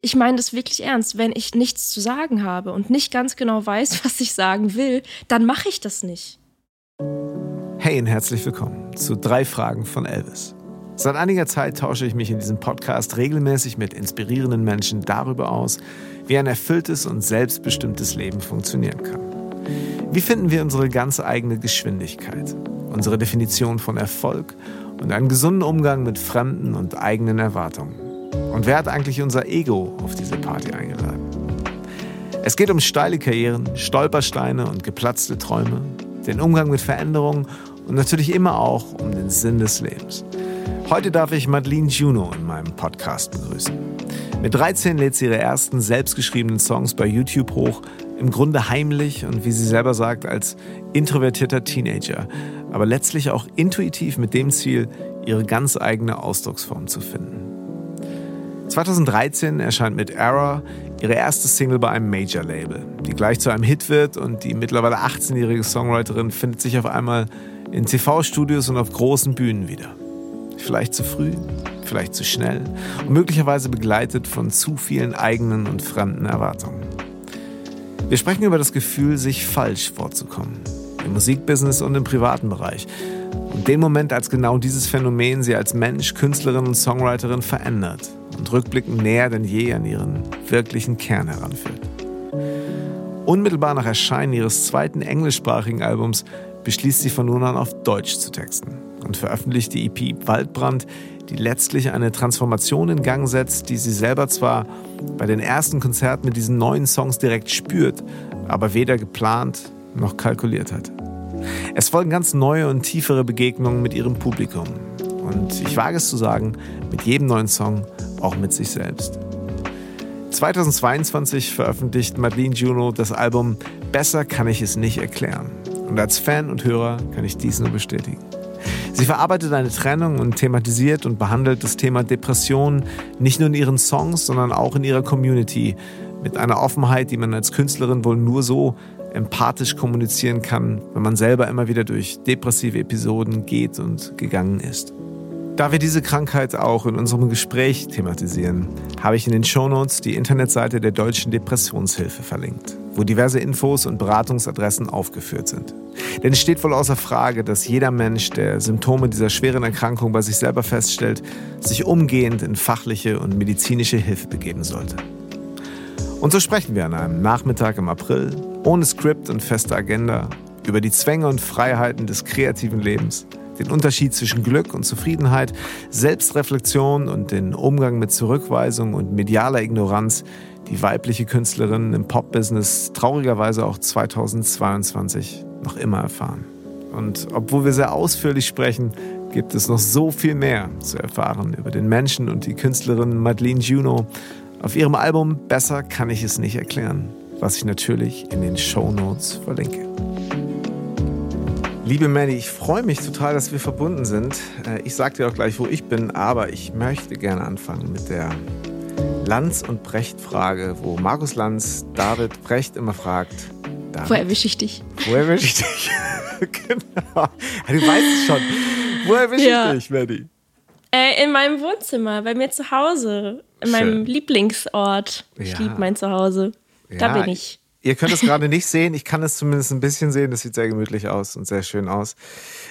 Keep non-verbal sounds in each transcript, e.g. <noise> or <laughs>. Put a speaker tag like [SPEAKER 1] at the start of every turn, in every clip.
[SPEAKER 1] Ich meine das wirklich ernst. Wenn ich nichts zu sagen habe und nicht ganz genau weiß, <laughs> was ich sagen will, dann mache ich das nicht.
[SPEAKER 2] Hey und herzlich willkommen zu drei Fragen von Elvis. Seit einiger Zeit tausche ich mich in diesem Podcast regelmäßig mit inspirierenden Menschen darüber aus, wie ein erfülltes und selbstbestimmtes Leben funktionieren kann. Wie finden wir unsere ganz eigene Geschwindigkeit, unsere Definition von Erfolg und einen gesunden Umgang mit fremden und eigenen Erwartungen? Und wer hat eigentlich unser Ego auf diese Party eingeladen? Es geht um steile Karrieren, Stolpersteine und geplatzte Träume, den Umgang mit Veränderungen und natürlich immer auch um den Sinn des Lebens. Heute darf ich Madeline Juno in meinem Podcast begrüßen. Mit 13 lädt sie ihre ersten selbstgeschriebenen Songs bei YouTube hoch, im Grunde heimlich und wie sie selber sagt, als introvertierter Teenager, aber letztlich auch intuitiv mit dem Ziel, ihre ganz eigene Ausdrucksform zu finden. 2013 erscheint mit Error ihre erste Single bei einem Major-Label, die gleich zu einem Hit wird und die mittlerweile 18-jährige Songwriterin findet sich auf einmal in TV-Studios und auf großen Bühnen wieder. Vielleicht zu früh, vielleicht zu schnell und möglicherweise begleitet von zu vielen eigenen und fremden Erwartungen. Wir sprechen über das Gefühl, sich falsch vorzukommen. Im Musikbusiness und im privaten Bereich. Und den Moment, als genau dieses Phänomen sie als Mensch, Künstlerin und Songwriterin verändert und rückblickend näher denn je an ihren wirklichen Kern heranführt. Unmittelbar nach Erscheinen ihres zweiten englischsprachigen Albums beschließt sie von nun an auf Deutsch zu texten und veröffentlicht die EP Waldbrand, die letztlich eine Transformation in Gang setzt, die sie selber zwar bei den ersten Konzerten mit diesen neuen Songs direkt spürt, aber weder geplant noch kalkuliert hat. Es folgen ganz neue und tiefere Begegnungen mit ihrem Publikum. Und ich wage es zu sagen, mit jedem neuen Song auch mit sich selbst. 2022 veröffentlicht Madeline Juno das Album Besser kann ich es nicht erklären. Und als Fan und Hörer kann ich dies nur bestätigen. Sie verarbeitet eine Trennung und thematisiert und behandelt das Thema Depression nicht nur in ihren Songs, sondern auch in ihrer Community mit einer Offenheit, die man als Künstlerin wohl nur so empathisch kommunizieren kann, wenn man selber immer wieder durch depressive Episoden geht und gegangen ist. Da wir diese Krankheit auch in unserem Gespräch thematisieren, habe ich in den Shownotes die Internetseite der Deutschen Depressionshilfe verlinkt, wo diverse Infos und Beratungsadressen aufgeführt sind. Denn es steht wohl außer Frage, dass jeder Mensch, der Symptome dieser schweren Erkrankung bei sich selber feststellt, sich umgehend in fachliche und medizinische Hilfe begeben sollte. Und so sprechen wir an einem Nachmittag im April, ohne Skript und feste Agenda, über die Zwänge und Freiheiten des kreativen Lebens – den Unterschied zwischen Glück und Zufriedenheit, Selbstreflexion und den Umgang mit Zurückweisung und medialer Ignoranz, die weibliche Künstlerinnen im Pop-Business traurigerweise auch 2022 noch immer erfahren. Und obwohl wir sehr ausführlich sprechen, gibt es noch so viel mehr zu erfahren über den Menschen und die Künstlerin Madeleine Juno. Auf ihrem Album Besser kann ich es nicht erklären, was ich natürlich in den Show Notes verlinke. Liebe Maddie, ich freue mich total, dass wir verbunden sind. Äh, ich sage dir auch gleich, wo ich bin, aber ich möchte gerne anfangen mit der Lanz- und Brecht-Frage, wo Markus Lanz David Brecht immer fragt:
[SPEAKER 1] David, Wo erwische ich dich?
[SPEAKER 2] Wo erwische ich dich? <laughs> genau. Du weißt es schon. Wo erwische ja. ich dich, Maddie?
[SPEAKER 1] Äh, in meinem Wohnzimmer, bei mir zu Hause. In Schön. meinem Lieblingsort. Ich ja. liebe mein Zuhause. Da ja, bin ich.
[SPEAKER 2] Ihr könnt es gerade nicht sehen. Ich kann es zumindest ein bisschen sehen. Das sieht sehr gemütlich aus und sehr schön aus.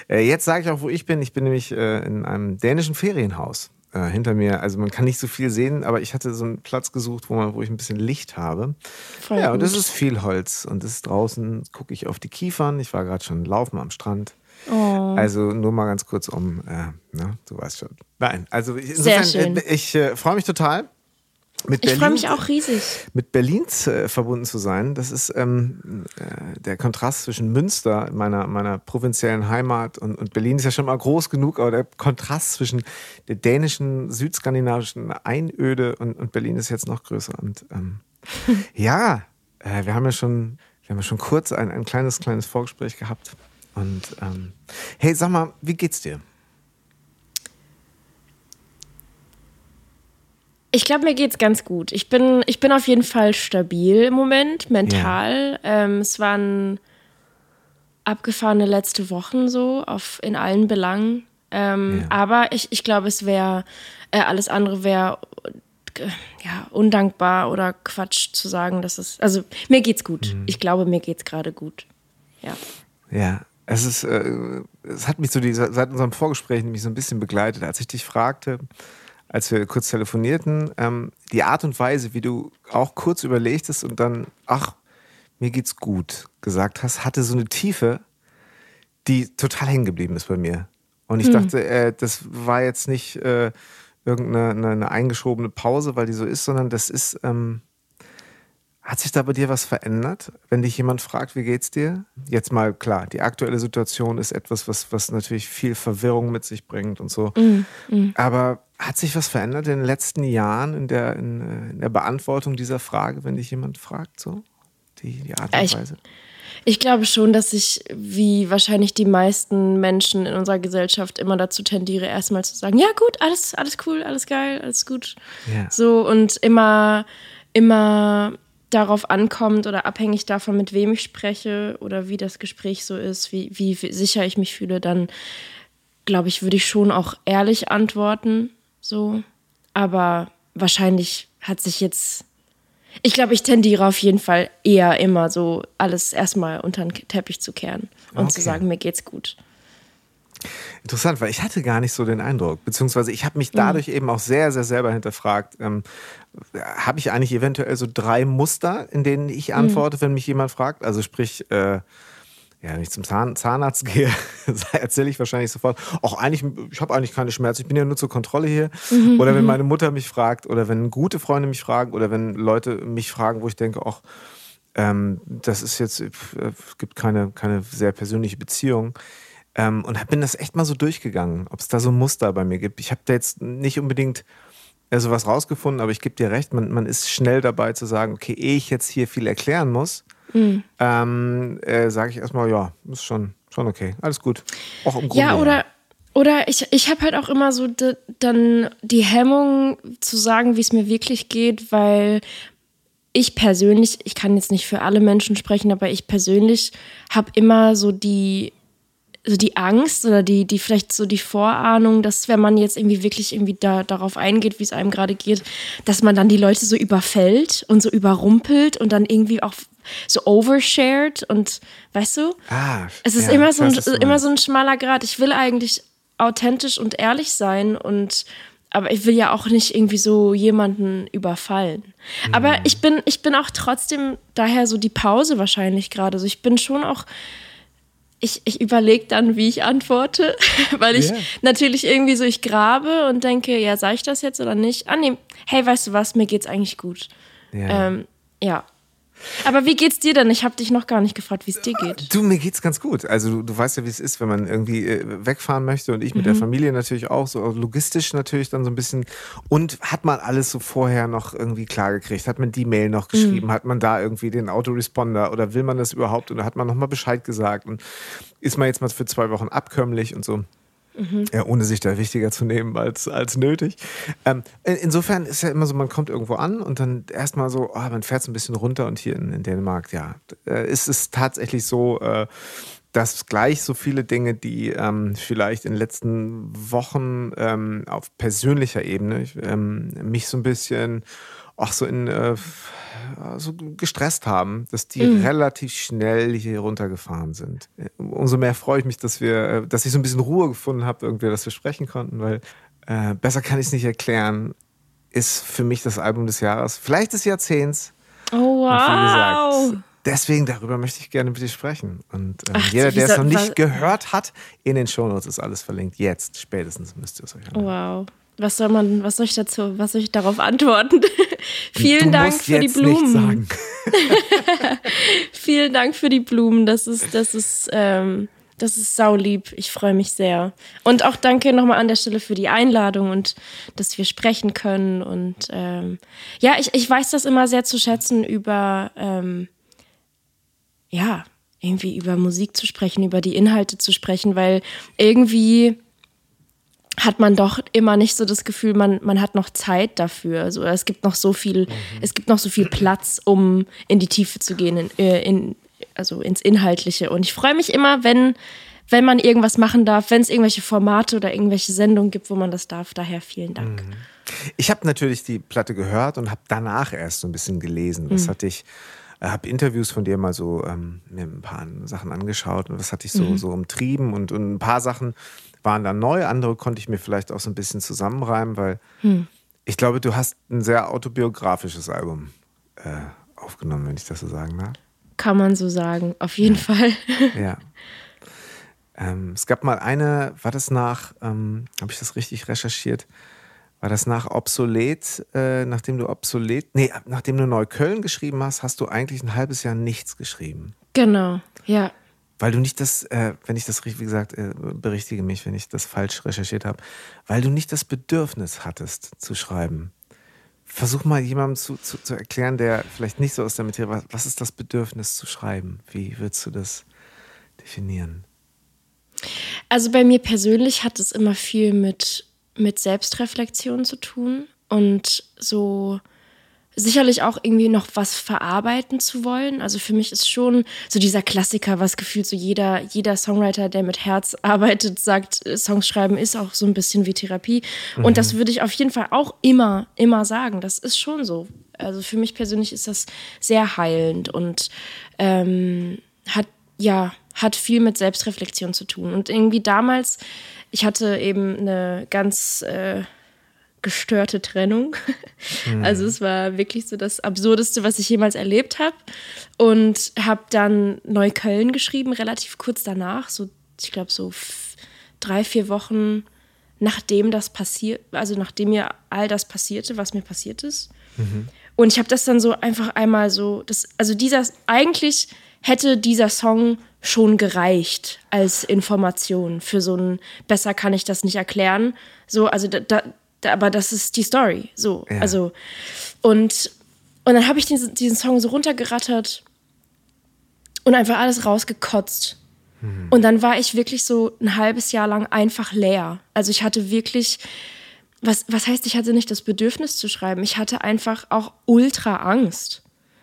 [SPEAKER 2] Äh, jetzt sage ich auch, wo ich bin. Ich bin nämlich äh, in einem dänischen Ferienhaus äh, hinter mir. Also man kann nicht so viel sehen, aber ich hatte so einen Platz gesucht, wo, man, wo ich ein bisschen Licht habe. Voll ja, und das ist viel Holz. Und das ist draußen, gucke ich auf die Kiefern. Ich war gerade schon laufen am Strand. Oh. Also nur mal ganz kurz um, äh, ne, du weißt schon. Nein, also insofern, äh, ich äh, freue mich total
[SPEAKER 1] mit ich freue mich auch riesig.
[SPEAKER 2] Mit Berlin äh, verbunden zu sein, das ist ähm, äh, der Kontrast zwischen Münster, meiner, meiner provinziellen Heimat, und, und Berlin ist ja schon mal groß genug, aber der Kontrast zwischen der dänischen, südskandinavischen Einöde und, und Berlin ist jetzt noch größer. Und ähm, <laughs> ja, äh, wir haben ja schon, wir haben ja schon kurz ein, ein kleines, kleines Vorgespräch gehabt. Und ähm, hey, sag mal, wie geht's dir?
[SPEAKER 1] Ich glaube, mir geht's ganz gut. Ich bin, ich bin auf jeden Fall stabil im Moment, mental. Ja. Ähm, es waren abgefahrene letzte Wochen so, auf, in allen Belangen. Ähm, ja. Aber ich, ich glaube, es wäre, äh, alles andere wäre ja, undankbar oder Quatsch zu sagen, dass es, also mir geht's gut. Mhm. Ich glaube, mir geht's gerade gut. Ja.
[SPEAKER 2] Ja, es ist, äh, es hat mich so die, seit unserem Vorgespräch nämlich so ein bisschen begleitet, als ich dich fragte, als wir kurz telefonierten, ähm, die Art und Weise, wie du auch kurz überlegtest und dann, ach, mir geht's gut gesagt hast, hatte so eine Tiefe, die total hängen geblieben ist bei mir. Und ich hm. dachte, äh, das war jetzt nicht äh, irgendeine eine, eingeschobene Pause, weil die so ist, sondern das ist, ähm, hat sich da bei dir was verändert, wenn dich jemand fragt, wie geht's dir? Jetzt mal klar, die aktuelle Situation ist etwas, was, was natürlich viel Verwirrung mit sich bringt und so. Mm. Aber hat sich was verändert in den letzten Jahren in der, in, äh, in, der Beantwortung dieser Frage, wenn dich jemand fragt, so? Die, die Art und
[SPEAKER 1] ich, Weise? Ich glaube schon, dass ich, wie wahrscheinlich die meisten Menschen in unserer Gesellschaft, immer dazu tendiere, erstmal zu sagen: Ja, gut, alles, alles cool, alles geil, alles gut. Yeah. So und immer, immer darauf ankommt oder abhängig davon, mit wem ich spreche oder wie das Gespräch so ist, wie, wie sicher ich mich fühle, dann glaube ich, würde ich schon auch ehrlich antworten. So. Aber wahrscheinlich hat sich jetzt. Ich glaube, ich tendiere auf jeden Fall eher immer so, alles erstmal unter den Teppich zu kehren und okay. zu sagen, mir geht's gut.
[SPEAKER 2] Interessant, weil ich hatte gar nicht so den Eindruck, beziehungsweise ich habe mich mhm. dadurch mhm. eben auch sehr, sehr selber hinterfragt, ähm, habe ich eigentlich eventuell so drei Muster, in denen ich mhm. antworte, mhm. wenn mich jemand fragt? Also sprich, äh, ja, wenn ich zum Zahn, Zahnarzt <laughs> gehe, erzähle ich wahrscheinlich sofort, auch eigentlich, ich habe eigentlich keine Schmerzen, ich bin ja nur zur Kontrolle hier. Mhm, oder wenn mhm. meine Mutter mich fragt, oder wenn gute Freunde mich fragen, oder wenn Leute mich fragen, wo ich denke, auch ähm, das ist jetzt, äh, es gibt keine, keine sehr persönliche Beziehung. Ähm, und bin das echt mal so durchgegangen, ob es da so ein Muster bei mir gibt. Ich habe da jetzt nicht unbedingt äh, sowas rausgefunden, aber ich gebe dir recht, man, man ist schnell dabei zu sagen, okay, ehe ich jetzt hier viel erklären muss, mhm. ähm, äh, sage ich erstmal, ja, ist schon, schon okay, alles gut.
[SPEAKER 1] Auch im Grunde. Ja, oder, oder ich, ich habe halt auch immer so de, dann die Hemmung zu sagen, wie es mir wirklich geht, weil ich persönlich, ich kann jetzt nicht für alle Menschen sprechen, aber ich persönlich habe immer so die so die Angst oder die, die vielleicht so die Vorahnung, dass wenn man jetzt irgendwie wirklich irgendwie da, darauf eingeht, wie es einem gerade geht, dass man dann die Leute so überfällt und so überrumpelt und dann irgendwie auch so overshared und weißt du? Ah, es ist ja, immer, so ein, immer so ein schmaler Grad. Ich will eigentlich authentisch und ehrlich sein und aber ich will ja auch nicht irgendwie so jemanden überfallen. Mhm. Aber ich bin, ich bin auch trotzdem daher so die Pause wahrscheinlich gerade. Also ich bin schon auch ich, ich überlege dann, wie ich antworte, <laughs> weil ich yeah. natürlich irgendwie so, ich grabe und denke, ja, sage ich das jetzt oder nicht? Ah, nee, hey, weißt du was, mir geht's eigentlich gut. Yeah. Ähm, ja, aber wie geht's dir denn? Ich habe dich noch gar nicht gefragt, wie es dir geht.
[SPEAKER 2] Du, mir geht's ganz gut. Also du, du weißt ja, wie es ist, wenn man irgendwie äh, wegfahren möchte und ich mit mhm. der Familie natürlich auch, so logistisch natürlich dann so ein bisschen. Und hat man alles so vorher noch irgendwie klargekriegt? Hat man die Mail noch geschrieben? Mhm. Hat man da irgendwie den Autoresponder oder will man das überhaupt? Und da hat man nochmal Bescheid gesagt und ist man jetzt mal für zwei Wochen abkömmlich und so. Mhm. Ja, ohne sich da wichtiger zu nehmen als, als nötig. Ähm, insofern ist ja immer so, man kommt irgendwo an und dann erstmal so, oh, man fährt so ein bisschen runter und hier in, in Dänemark, ja, äh, ist es tatsächlich so, äh, dass gleich so viele Dinge, die ähm, vielleicht in den letzten Wochen ähm, auf persönlicher Ebene ähm, mich so ein bisschen auch so in äh, so gestresst haben, dass die mhm. relativ schnell hier runtergefahren sind. Umso mehr freue ich mich, dass wir, äh, dass ich so ein bisschen Ruhe gefunden habe, irgendwie, dass wir sprechen konnten, weil äh, besser kann ich es nicht erklären. Ist für mich das Album des Jahres, vielleicht des Jahrzehnts.
[SPEAKER 1] Oh wow!
[SPEAKER 2] Und wie gesagt, deswegen darüber möchte ich gerne mit dir sprechen. Und äh, Ach, jeder, der es noch nicht gehört hat, in den Shownotes ist alles verlinkt. Jetzt spätestens müsst ihr es euch
[SPEAKER 1] anschauen. Wow was soll man, was soll ich dazu, was soll ich darauf antworten? <laughs> Vielen Dank für die Blumen. <laughs> Vielen Dank für die Blumen. Das ist, das ist, ähm, das ist saulieb. Ich freue mich sehr. Und auch danke nochmal an der Stelle für die Einladung und dass wir sprechen können. Und ähm, ja, ich, ich weiß das immer sehr zu schätzen, über ähm, ja, irgendwie über Musik zu sprechen, über die Inhalte zu sprechen, weil irgendwie hat man doch immer nicht so das Gefühl, man, man hat noch Zeit dafür. Also es gibt noch so viel, mhm. es gibt noch so viel Platz, um in die Tiefe zu gehen, in, äh, in, also ins Inhaltliche. Und ich freue mich immer, wenn, wenn man irgendwas machen darf, wenn es irgendwelche Formate oder irgendwelche Sendungen gibt, wo man das darf. Daher vielen Dank. Mhm.
[SPEAKER 2] Ich habe natürlich die Platte gehört und habe danach erst so ein bisschen gelesen. Was mhm. hatte ich? Äh, habe Interviews von dir mal so ähm, mir ein paar Sachen angeschaut und was hatte ich so, mhm. so umtrieben und, und ein paar Sachen waren dann neu, andere konnte ich mir vielleicht auch so ein bisschen zusammenreimen, weil mhm. ich glaube, du hast ein sehr autobiografisches Album äh, aufgenommen, wenn ich das so sagen darf.
[SPEAKER 1] Kann man so sagen, auf jeden ja. Fall. <laughs>
[SPEAKER 2] ja. Ähm, es gab mal eine, war das nach, ähm, habe ich das richtig recherchiert? War das nach obsolet, äh, nachdem du obsolet, nee, nachdem du Neukölln geschrieben hast, hast du eigentlich ein halbes Jahr nichts geschrieben.
[SPEAKER 1] Genau, ja.
[SPEAKER 2] Weil du nicht das, äh, wenn ich das richtig, wie gesagt, äh, berichtige mich, wenn ich das falsch recherchiert habe, weil du nicht das Bedürfnis hattest zu schreiben. Versuch mal jemandem zu, zu, zu erklären, der vielleicht nicht so aus der Materie, was, was ist das Bedürfnis zu schreiben? Wie würdest du das definieren?
[SPEAKER 1] Also bei mir persönlich hat es immer viel mit, mit Selbstreflexion zu tun und so sicherlich auch irgendwie noch was verarbeiten zu wollen. Also für mich ist schon so dieser Klassiker, was gefühlt so jeder, jeder Songwriter, der mit Herz arbeitet, sagt, Songs schreiben ist auch so ein bisschen wie Therapie. Mhm. Und das würde ich auf jeden Fall auch immer, immer sagen. Das ist schon so. Also für mich persönlich ist das sehr heilend und ähm, hat ja hat viel mit Selbstreflexion zu tun. Und irgendwie damals, ich hatte eben eine ganz äh, gestörte Trennung. Mhm. Also es war wirklich so das Absurdeste, was ich jemals erlebt habe. Und habe dann Neukölln geschrieben, relativ kurz danach, so ich glaube so drei, vier Wochen nachdem das passiert, also nachdem mir all das passierte, was mir passiert ist. Mhm. Und ich habe das dann so einfach einmal so, das, also dieser, eigentlich hätte dieser Song schon gereicht als Information für so ein besser kann ich das nicht erklären. So, also da, da aber das ist die Story. So, ja. also und und dann habe ich diesen, diesen Song so runtergerattert und einfach alles rausgekotzt. Mhm. Und dann war ich wirklich so ein halbes Jahr lang einfach leer. Also ich hatte wirklich, was, was heißt, ich hatte nicht das Bedürfnis zu schreiben. Ich hatte einfach auch ultra Angst.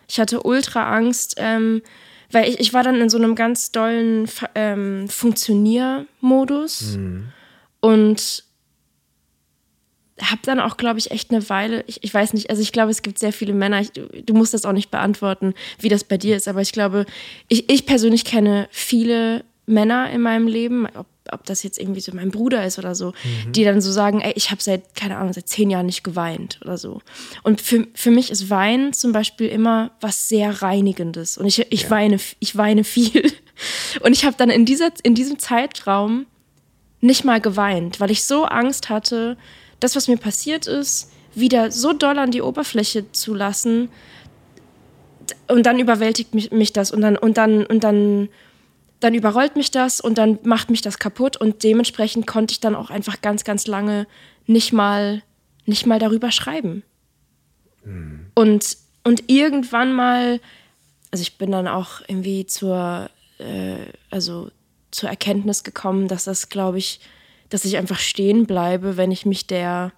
[SPEAKER 1] Ich hatte ultra Angst, ähm, weil ich, ich war dann in so einem ganz dollen ähm, Funktioniermodus mhm. und habe dann auch, glaube ich, echt eine Weile, ich, ich weiß nicht, also ich glaube, es gibt sehr viele Männer, ich, du musst das auch nicht beantworten, wie das bei dir ist, aber ich glaube, ich, ich persönlich kenne viele Männer in meinem Leben, ob, ob das jetzt irgendwie so mein Bruder ist oder so, mhm. die dann so sagen, ey, ich habe seit, keine Ahnung, seit zehn Jahren nicht geweint oder so. Und für, für mich ist Weinen zum Beispiel immer was sehr Reinigendes. Und ich, ich, ja. weine, ich weine viel. Und ich habe dann in, dieser, in diesem Zeitraum nicht mal geweint, weil ich so Angst hatte, das, was mir passiert ist, wieder so doll an die Oberfläche zu lassen. Und dann überwältigt mich, mich das und dann, und dann, und dann dann überrollt mich das und dann macht mich das kaputt und dementsprechend konnte ich dann auch einfach ganz, ganz lange nicht mal, nicht mal darüber schreiben. Mhm. Und, und irgendwann mal, also ich bin dann auch irgendwie zur, äh, also zur Erkenntnis gekommen, dass das, glaube ich, dass ich einfach stehen bleibe, wenn ich mich der,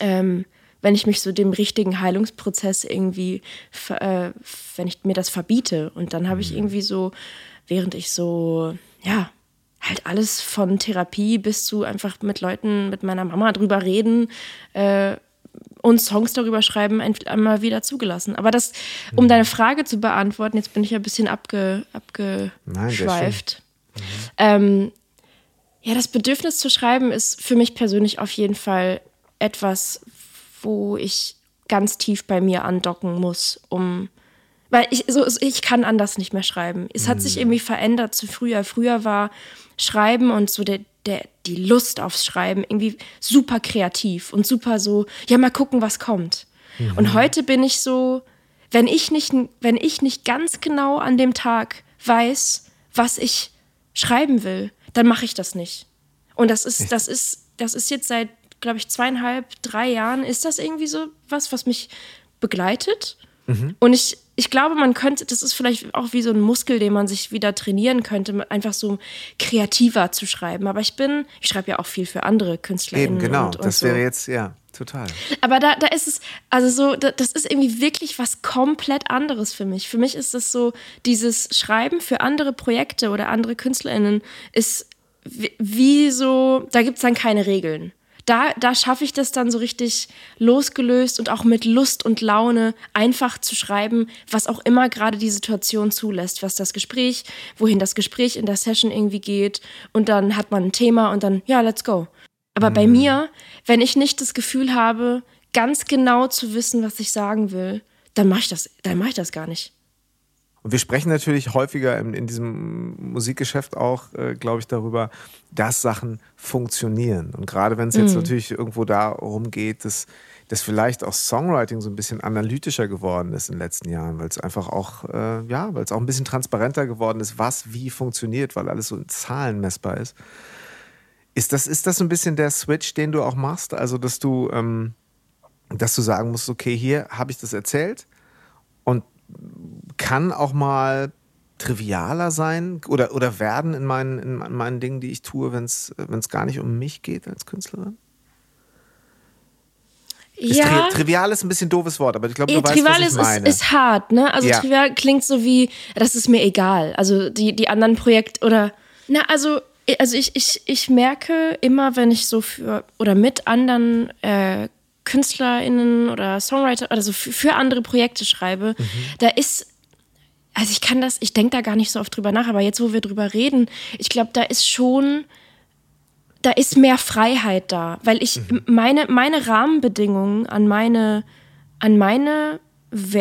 [SPEAKER 1] ähm, wenn ich mich so dem richtigen Heilungsprozess irgendwie, äh, wenn ich mir das verbiete. Und dann habe ich mhm. irgendwie so während ich so, ja, halt alles von Therapie bis zu einfach mit Leuten, mit meiner Mama drüber reden äh, und Songs darüber schreiben, einmal wieder zugelassen. Aber das, um mhm. deine Frage zu beantworten, jetzt bin ich ein bisschen abge, abgeschweift. Nein, mhm. ähm, ja, das Bedürfnis zu schreiben ist für mich persönlich auf jeden Fall etwas, wo ich ganz tief bei mir andocken muss, um weil ich, so, ich kann anders nicht mehr schreiben. Es hat sich mhm. irgendwie verändert zu früher. Früher war Schreiben und so der, der, die Lust aufs Schreiben irgendwie super kreativ und super so, ja, mal gucken, was kommt. Mhm. Und heute bin ich so, wenn ich nicht, wenn ich nicht ganz genau an dem Tag weiß, was ich schreiben will, dann mache ich das nicht. Und das ist, das ist, das ist jetzt seit, glaube ich, zweieinhalb, drei Jahren, ist das irgendwie so was, was mich begleitet. Mhm. Und ich, ich glaube, man könnte, das ist vielleicht auch wie so ein Muskel, den man sich wieder trainieren könnte, einfach so kreativer zu schreiben. Aber ich bin, ich schreibe ja auch viel für andere KünstlerInnen.
[SPEAKER 2] Eben, genau. Und, und das so. wäre jetzt, ja, total.
[SPEAKER 1] Aber da, da ist es, also so, das ist irgendwie wirklich was komplett anderes für mich. Für mich ist das so, dieses Schreiben für andere Projekte oder andere KünstlerInnen ist wie so, da gibt es dann keine Regeln. Da, da schaffe ich das dann so richtig losgelöst und auch mit Lust und Laune einfach zu schreiben, was auch immer gerade die Situation zulässt, was das Gespräch, wohin das Gespräch in der Session irgendwie geht. Und dann hat man ein Thema und dann, ja, let's go. Aber mhm. bei mir, wenn ich nicht das Gefühl habe, ganz genau zu wissen, was ich sagen will, dann mache ich das, dann mache ich das gar nicht.
[SPEAKER 2] Und wir sprechen natürlich häufiger in, in diesem Musikgeschäft auch, äh, glaube ich, darüber, dass Sachen funktionieren. Und gerade wenn es jetzt mhm. natürlich irgendwo darum geht, dass, dass vielleicht auch Songwriting so ein bisschen analytischer geworden ist in den letzten Jahren, weil es einfach auch, äh, ja, weil es auch ein bisschen transparenter geworden ist, was wie funktioniert, weil alles so in Zahlen messbar ist. Ist das, ist das so ein bisschen der Switch, den du auch machst? Also, dass du, ähm, dass du sagen musst, okay, hier habe ich das erzählt und kann auch mal trivialer sein oder, oder werden in meinen, in meinen Dingen, die ich tue, wenn es gar nicht um mich geht als Künstlerin? Ja. Tri trivial ist ein bisschen ein doofes Wort, aber ich glaube, du ja, weißt, trivial was ich meine.
[SPEAKER 1] Ist, ist hart, ne? Also ja. trivial klingt so wie, das ist mir egal. Also die, die anderen Projekte oder, na, also, also ich, ich, ich merke immer, wenn ich so für oder mit anderen äh, KünstlerInnen oder Songwriter, also für, für andere Projekte schreibe, mhm. da ist also ich kann das, ich denke da gar nicht so oft drüber nach, aber jetzt, wo wir drüber reden, ich glaube, da ist schon, da ist mehr Freiheit da, weil ich mhm. meine, meine Rahmenbedingungen an meine, an meine,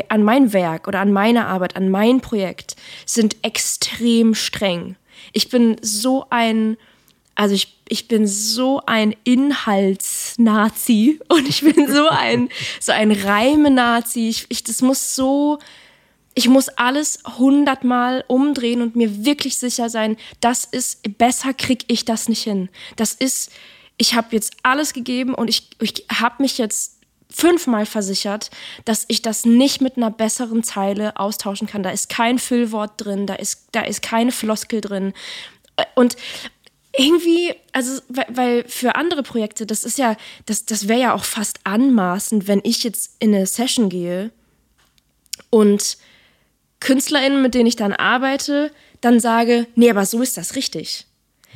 [SPEAKER 1] an mein Werk oder an meine Arbeit, an mein Projekt sind extrem streng. Ich bin so ein, also ich, ich bin so ein Inhaltsnazi <laughs> und ich bin so ein, so ein Reime-Nazi. Ich, ich, das muss so, ich muss alles hundertmal umdrehen und mir wirklich sicher sein, das ist, besser krieg ich das nicht hin. Das ist, ich habe jetzt alles gegeben und ich, ich habe mich jetzt fünfmal versichert, dass ich das nicht mit einer besseren Zeile austauschen kann. Da ist kein Füllwort drin, da ist, da ist keine Floskel drin. Und irgendwie, also, weil, weil für andere Projekte, das ist ja, das, das wäre ja auch fast anmaßend, wenn ich jetzt in eine Session gehe und KünstlerInnen, mit denen ich dann arbeite, dann sage, nee, aber so ist das richtig.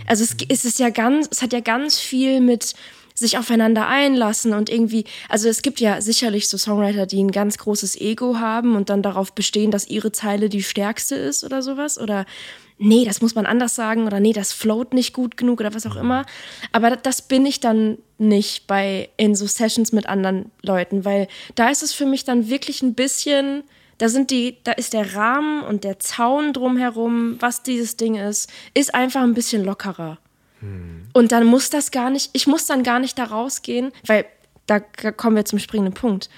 [SPEAKER 1] Also es, es ist ja ganz, es hat ja ganz viel mit sich aufeinander einlassen und irgendwie, also es gibt ja sicherlich so Songwriter, die ein ganz großes Ego haben und dann darauf bestehen, dass ihre Zeile die stärkste ist oder sowas oder nee, das muss man anders sagen oder nee, das float nicht gut genug oder was auch immer. Aber das bin ich dann nicht bei in so Sessions mit anderen Leuten, weil da ist es für mich dann wirklich ein bisschen da sind die, da ist der Rahmen und der Zaun drumherum, was dieses Ding ist, ist einfach ein bisschen lockerer. Hm. Und dann muss das gar nicht, ich muss dann gar nicht da rausgehen, weil da kommen wir zum springenden Punkt.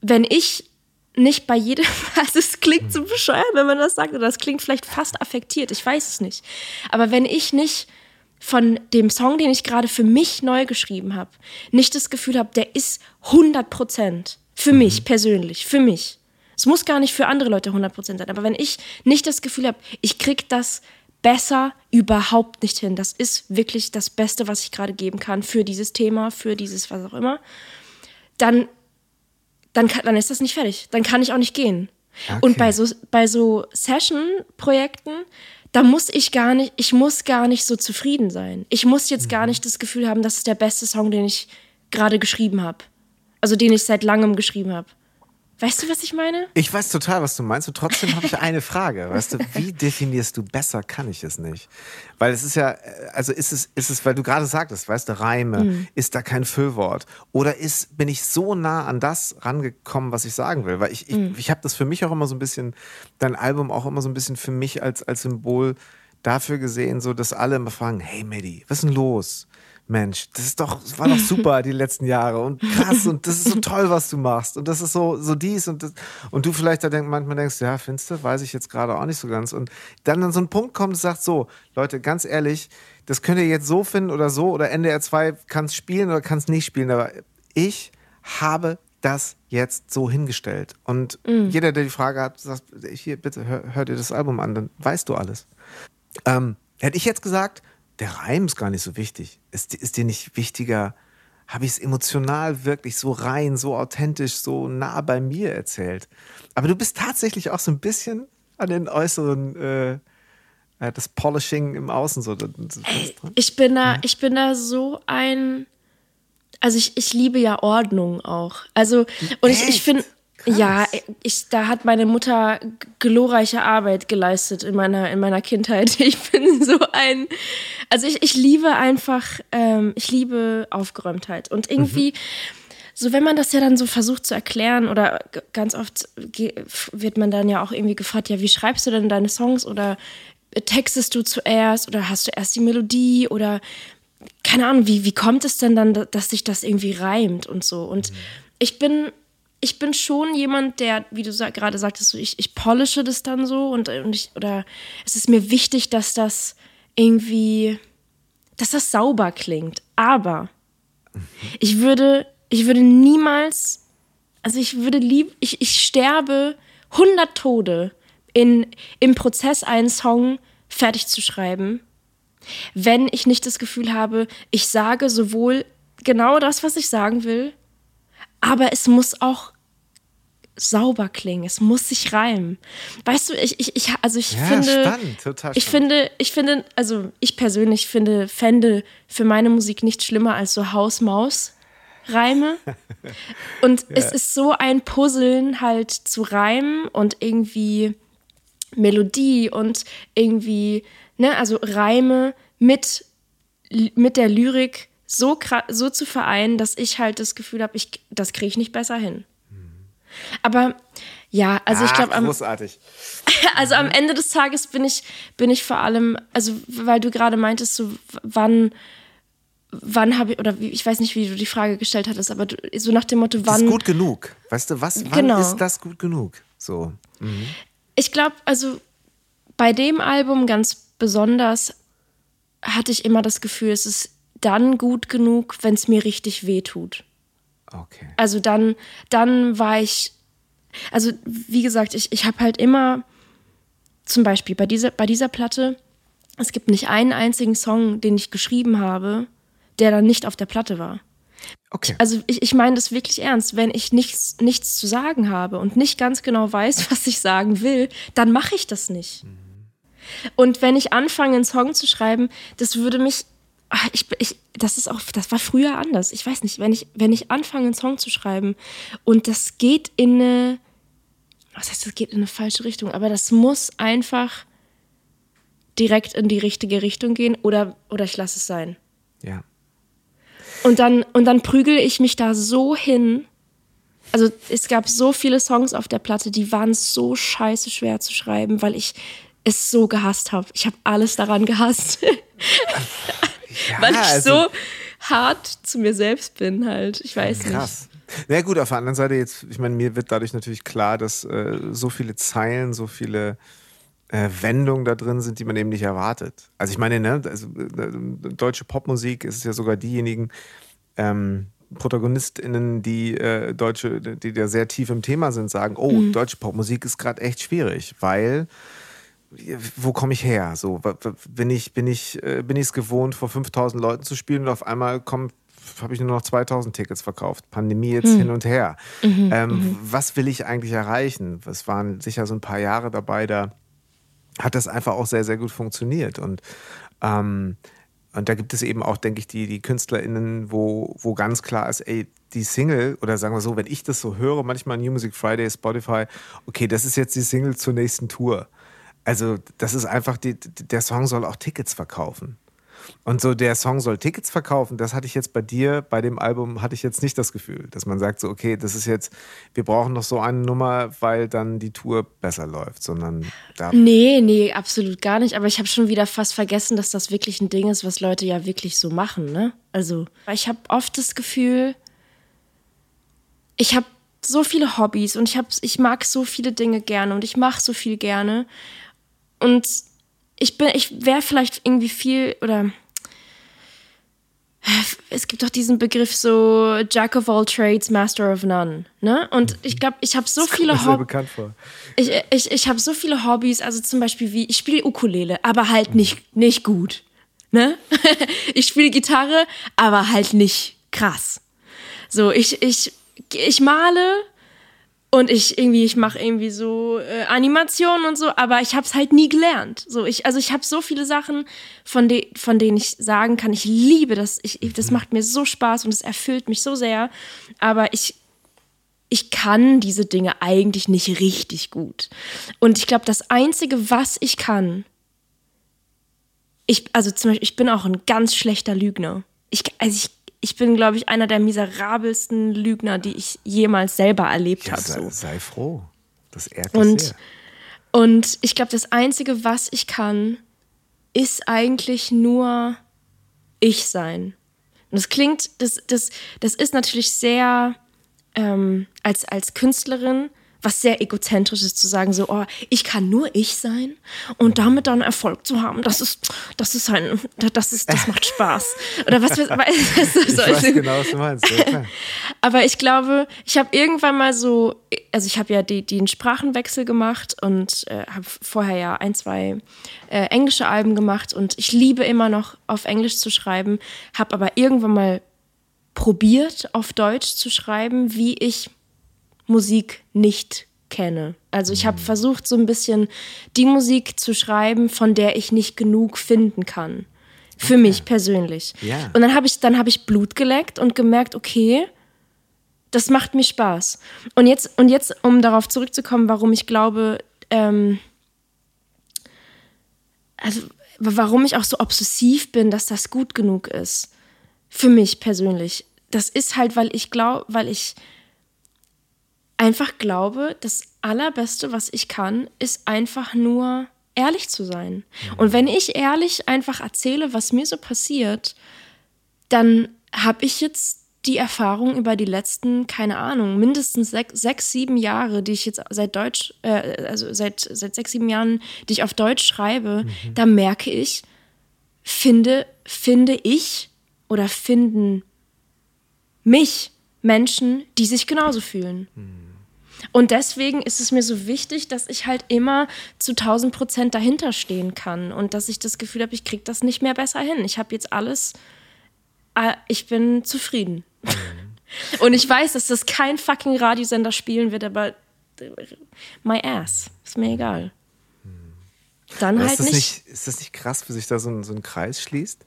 [SPEAKER 1] Wenn ich nicht bei jedem, <laughs> also es klingt so bescheuert, wenn man das sagt, oder das klingt vielleicht fast affektiert, ich weiß es nicht. Aber wenn ich nicht von dem Song, den ich gerade für mich neu geschrieben habe, nicht das Gefühl habe, der ist 100 Prozent für mhm. mich persönlich, für mich, es muss gar nicht für andere Leute 100% sein, aber wenn ich nicht das Gefühl habe, ich kriege das besser überhaupt nicht hin, das ist wirklich das Beste, was ich gerade geben kann für dieses Thema, für dieses was auch immer, dann, dann, kann, dann ist das nicht fertig. Dann kann ich auch nicht gehen. Okay. Und bei so, bei so Session-Projekten, da muss ich gar nicht, ich muss gar nicht so zufrieden sein. Ich muss jetzt mhm. gar nicht das Gefühl haben, das ist der beste Song, den ich gerade geschrieben habe. Also den ich seit langem geschrieben habe. Weißt du, was ich meine?
[SPEAKER 2] Ich weiß total, was du meinst. Und trotzdem habe ich eine Frage. Weißt du, wie definierst du besser, kann ich es nicht? Weil es ist ja, also ist es, ist es, weil du gerade sagtest, weißt du, Reime, mhm. ist da kein Füllwort? Oder ist, bin ich so nah an das rangekommen, was ich sagen will? Weil ich, ich, mhm. ich habe das für mich auch immer so ein bisschen, dein Album auch immer so ein bisschen für mich als, als Symbol dafür gesehen, so dass alle immer fragen, hey Maddie, was ist denn los? Mensch, das ist doch, das war doch super die letzten Jahre und krass und das ist so toll, was du machst und das ist so, so dies und das und du vielleicht da denk, manchmal denkst, ja, findest du, weiß ich jetzt gerade auch nicht so ganz und dann an so ein Punkt kommt und sagt so, Leute, ganz ehrlich, das könnt ihr jetzt so finden oder so oder NDR 2 kann es spielen oder kann es nicht spielen, aber ich habe das jetzt so hingestellt und mhm. jeder, der die Frage hat, sagt, hier, bitte, hör, hör dir das Album an, dann weißt du alles. Ähm, hätte ich jetzt gesagt, der Reim ist gar nicht so wichtig. Ist, ist dir nicht wichtiger, habe ich es emotional wirklich so rein, so authentisch, so nah bei mir erzählt. Aber du bist tatsächlich auch so ein bisschen an den äußeren, äh, äh das Polishing im Außen so.
[SPEAKER 1] Ich bin da, ich bin da so ein, also ich, ich liebe ja Ordnung auch. Also, und ich, ich finde, ja, ich, da hat meine Mutter glorreiche Arbeit geleistet in meiner, in meiner Kindheit. <laughs> Ich bin so ein, also ich, ich liebe einfach, ähm, ich liebe Aufgeräumtheit. Und irgendwie, mhm. so wenn man das ja dann so versucht zu erklären oder ganz oft wird man dann ja auch irgendwie gefragt, ja, wie schreibst du denn deine Songs oder textest du zuerst oder hast du erst die Melodie oder keine Ahnung, wie, wie kommt es denn dann, dass sich das irgendwie reimt und so. Und mhm. ich bin ich bin schon jemand, der, wie du gerade sagtest, ich, ich polische das dann so und, und ich, oder es ist mir wichtig, dass das irgendwie, dass das sauber klingt. Aber ich würde, ich würde niemals, also ich würde lieb, ich, ich sterbe 100 Tode in, im Prozess einen Song fertig zu schreiben, wenn ich nicht das Gefühl habe, ich sage sowohl genau das, was ich sagen will, aber es muss auch sauber klingen, es muss sich reimen. Weißt du, ich, ich, ich also ich ja, finde, spannend, total spannend. ich finde, ich finde, also ich persönlich finde, fände für meine Musik nichts schlimmer als so Haus-Maus-Reime. <laughs> und ja. es ist so ein Puzzeln halt zu reimen und irgendwie Melodie und irgendwie, ne, also Reime mit, mit der Lyrik so, so zu vereinen, dass ich halt das Gefühl habe, ich, das kriege ich nicht besser hin. Aber ja, also ich glaube,
[SPEAKER 2] großartig. <laughs>
[SPEAKER 1] also am Ende des Tages bin ich, bin ich vor allem, also weil du gerade meintest, so wann, wann habe ich, oder ich weiß nicht, wie du die Frage gestellt hattest, aber so nach dem Motto, wann. Das
[SPEAKER 2] ist gut genug. Weißt du, was, wann genau. ist das gut genug? So. Mhm.
[SPEAKER 1] Ich glaube, also bei dem Album ganz besonders hatte ich immer das Gefühl, es ist dann gut genug, wenn es mir richtig weh tut.
[SPEAKER 2] Okay.
[SPEAKER 1] Also dann, dann war ich, also wie gesagt, ich, ich habe halt immer, zum Beispiel bei dieser, bei dieser Platte, es gibt nicht einen einzigen Song, den ich geschrieben habe, der dann nicht auf der Platte war.
[SPEAKER 2] Okay.
[SPEAKER 1] Also ich, ich meine das wirklich ernst. Wenn ich nichts, nichts zu sagen habe und nicht ganz genau weiß, <laughs> was ich sagen will, dann mache ich das nicht. Mhm. Und wenn ich anfange, einen Song zu schreiben, das würde mich ich, ich, das ist auch, das war früher anders. Ich weiß nicht, wenn ich, wenn ich anfange, einen Song zu schreiben und das geht in eine, was heißt, das geht in eine falsche Richtung, aber das muss einfach direkt in die richtige Richtung gehen oder, oder ich lasse es sein.
[SPEAKER 2] Ja.
[SPEAKER 1] Und dann, und dann prügel ich mich da so hin. Also es gab so viele Songs auf der Platte, die waren so scheiße schwer zu schreiben, weil ich es so gehasst habe. Ich habe alles daran gehasst. <laughs> Ja, weil ich also, so hart zu mir selbst bin halt. Ich weiß krass. nicht. Krass.
[SPEAKER 2] Na ja, gut, auf der anderen Seite jetzt, ich meine, mir wird dadurch natürlich klar, dass äh, so viele Zeilen, so viele äh, Wendungen da drin sind, die man eben nicht erwartet. Also ich meine, ne, also, äh, deutsche Popmusik ist ja sogar diejenigen ähm, ProtagonistInnen, die äh, deutsche, die da sehr tief im Thema sind, sagen, oh, mhm. deutsche Popmusik ist gerade echt schwierig, weil wo komme ich her? So, bin ich bin ich äh, bin ich es gewohnt, vor 5000 Leuten zu spielen und auf einmal kommt habe ich nur noch 2000 Tickets verkauft. Pandemie jetzt hm. hin und her. Mhm, ähm, mhm. Was will ich eigentlich erreichen? Es waren sicher so ein paar Jahre dabei, da hat das einfach auch sehr, sehr gut funktioniert. Und, ähm, und da gibt es eben auch, denke ich, die, die KünstlerInnen, wo, wo ganz klar ist, ey, die Single, oder sagen wir so, wenn ich das so höre, manchmal New Music Friday, Spotify, okay, das ist jetzt die Single zur nächsten Tour. Also, das ist einfach, die, der Song soll auch Tickets verkaufen. Und so der Song soll Tickets verkaufen, das hatte ich jetzt bei dir, bei dem Album hatte ich jetzt nicht das Gefühl, dass man sagt so, okay, das ist jetzt, wir brauchen noch so eine Nummer, weil dann die Tour besser läuft, sondern da.
[SPEAKER 1] Nee, nee, absolut gar nicht. Aber ich habe schon wieder fast vergessen, dass das wirklich ein Ding ist, was Leute ja wirklich so machen, ne? Also, ich habe oft das Gefühl, ich habe so viele Hobbys und ich, hab, ich mag so viele Dinge gerne und ich mache so viel gerne. Und ich bin, ich wäre vielleicht irgendwie viel oder es gibt doch diesen Begriff so Jack of all trades, Master of none, ne? Und ich glaube, ich habe so das viele Hobbys. Ich, ich, ich habe so viele Hobbys, also zum Beispiel wie ich spiele Ukulele, aber halt nicht nicht gut, ne? <laughs> ich spiele Gitarre, aber halt nicht krass. So, ich, ich, ich male und ich irgendwie, ich mache irgendwie so äh, Animationen und so, aber ich habe es halt nie gelernt. So, ich, also ich habe so viele Sachen, von, de von denen ich sagen kann, ich liebe das, ich, das mhm. macht mir so Spaß und es erfüllt mich so sehr. Aber ich, ich kann diese Dinge eigentlich nicht richtig gut. Und ich glaube, das Einzige, was ich kann, ich, also zum Beispiel, ich bin auch ein ganz schlechter Lügner. Ich, also ich ich bin, glaube ich, einer der miserabelsten Lügner, die ich jemals selber erlebt ja, habe.
[SPEAKER 2] Sei, so. sei froh. Das ehrt
[SPEAKER 1] und,
[SPEAKER 2] sehr.
[SPEAKER 1] Und ich glaube, das Einzige, was ich kann, ist eigentlich nur ich sein. Und das klingt, das, das, das ist natürlich sehr, ähm, als, als Künstlerin was sehr egozentrisches zu sagen, so, oh, ich kann nur ich sein und damit dann Erfolg zu haben, das ist, das ist ein, das ist, das macht Spaß. Oder was, was, <laughs> was
[SPEAKER 2] ich weiß genau, was du meinst. Ja, <laughs>
[SPEAKER 1] Aber ich glaube, ich habe irgendwann mal so, also ich habe ja die, den Sprachenwechsel gemacht und äh, habe vorher ja ein, zwei äh, englische Alben gemacht und ich liebe immer noch auf Englisch zu schreiben, habe aber irgendwann mal probiert, auf Deutsch zu schreiben, wie ich Musik nicht kenne. Also ich habe mhm. versucht, so ein bisschen die Musik zu schreiben, von der ich nicht genug finden kann. Für okay. mich persönlich.
[SPEAKER 2] Ja.
[SPEAKER 1] Und dann habe ich, hab ich Blut geleckt und gemerkt, okay, das macht mir Spaß. Und jetzt, und jetzt, um darauf zurückzukommen, warum ich glaube, ähm, also warum ich auch so obsessiv bin, dass das gut genug ist. Für mich persönlich. Das ist halt, weil ich glaube, weil ich einfach glaube, das Allerbeste, was ich kann, ist einfach nur ehrlich zu sein. Und wenn ich ehrlich einfach erzähle, was mir so passiert, dann habe ich jetzt die Erfahrung über die letzten, keine Ahnung, mindestens sechs, sechs sieben Jahre, die ich jetzt seit Deutsch, äh, also seit, seit sechs, sieben Jahren, die ich auf Deutsch schreibe, mhm. da merke ich, finde, finde ich oder finden mich Menschen, die sich genauso fühlen. Mhm. Und deswegen ist es mir so wichtig, dass ich halt immer zu 1000 Prozent dahinter stehen kann und dass ich das Gefühl habe, ich kriege das nicht mehr besser hin. Ich habe jetzt alles, äh, ich bin zufrieden. Mhm. <laughs> und ich weiß, dass das kein fucking Radiosender spielen wird, aber my ass, ist mir egal. Dann
[SPEAKER 2] aber
[SPEAKER 1] halt
[SPEAKER 2] ist
[SPEAKER 1] nicht.
[SPEAKER 2] nicht. Ist das nicht krass, wie sich da so ein, so ein Kreis schließt?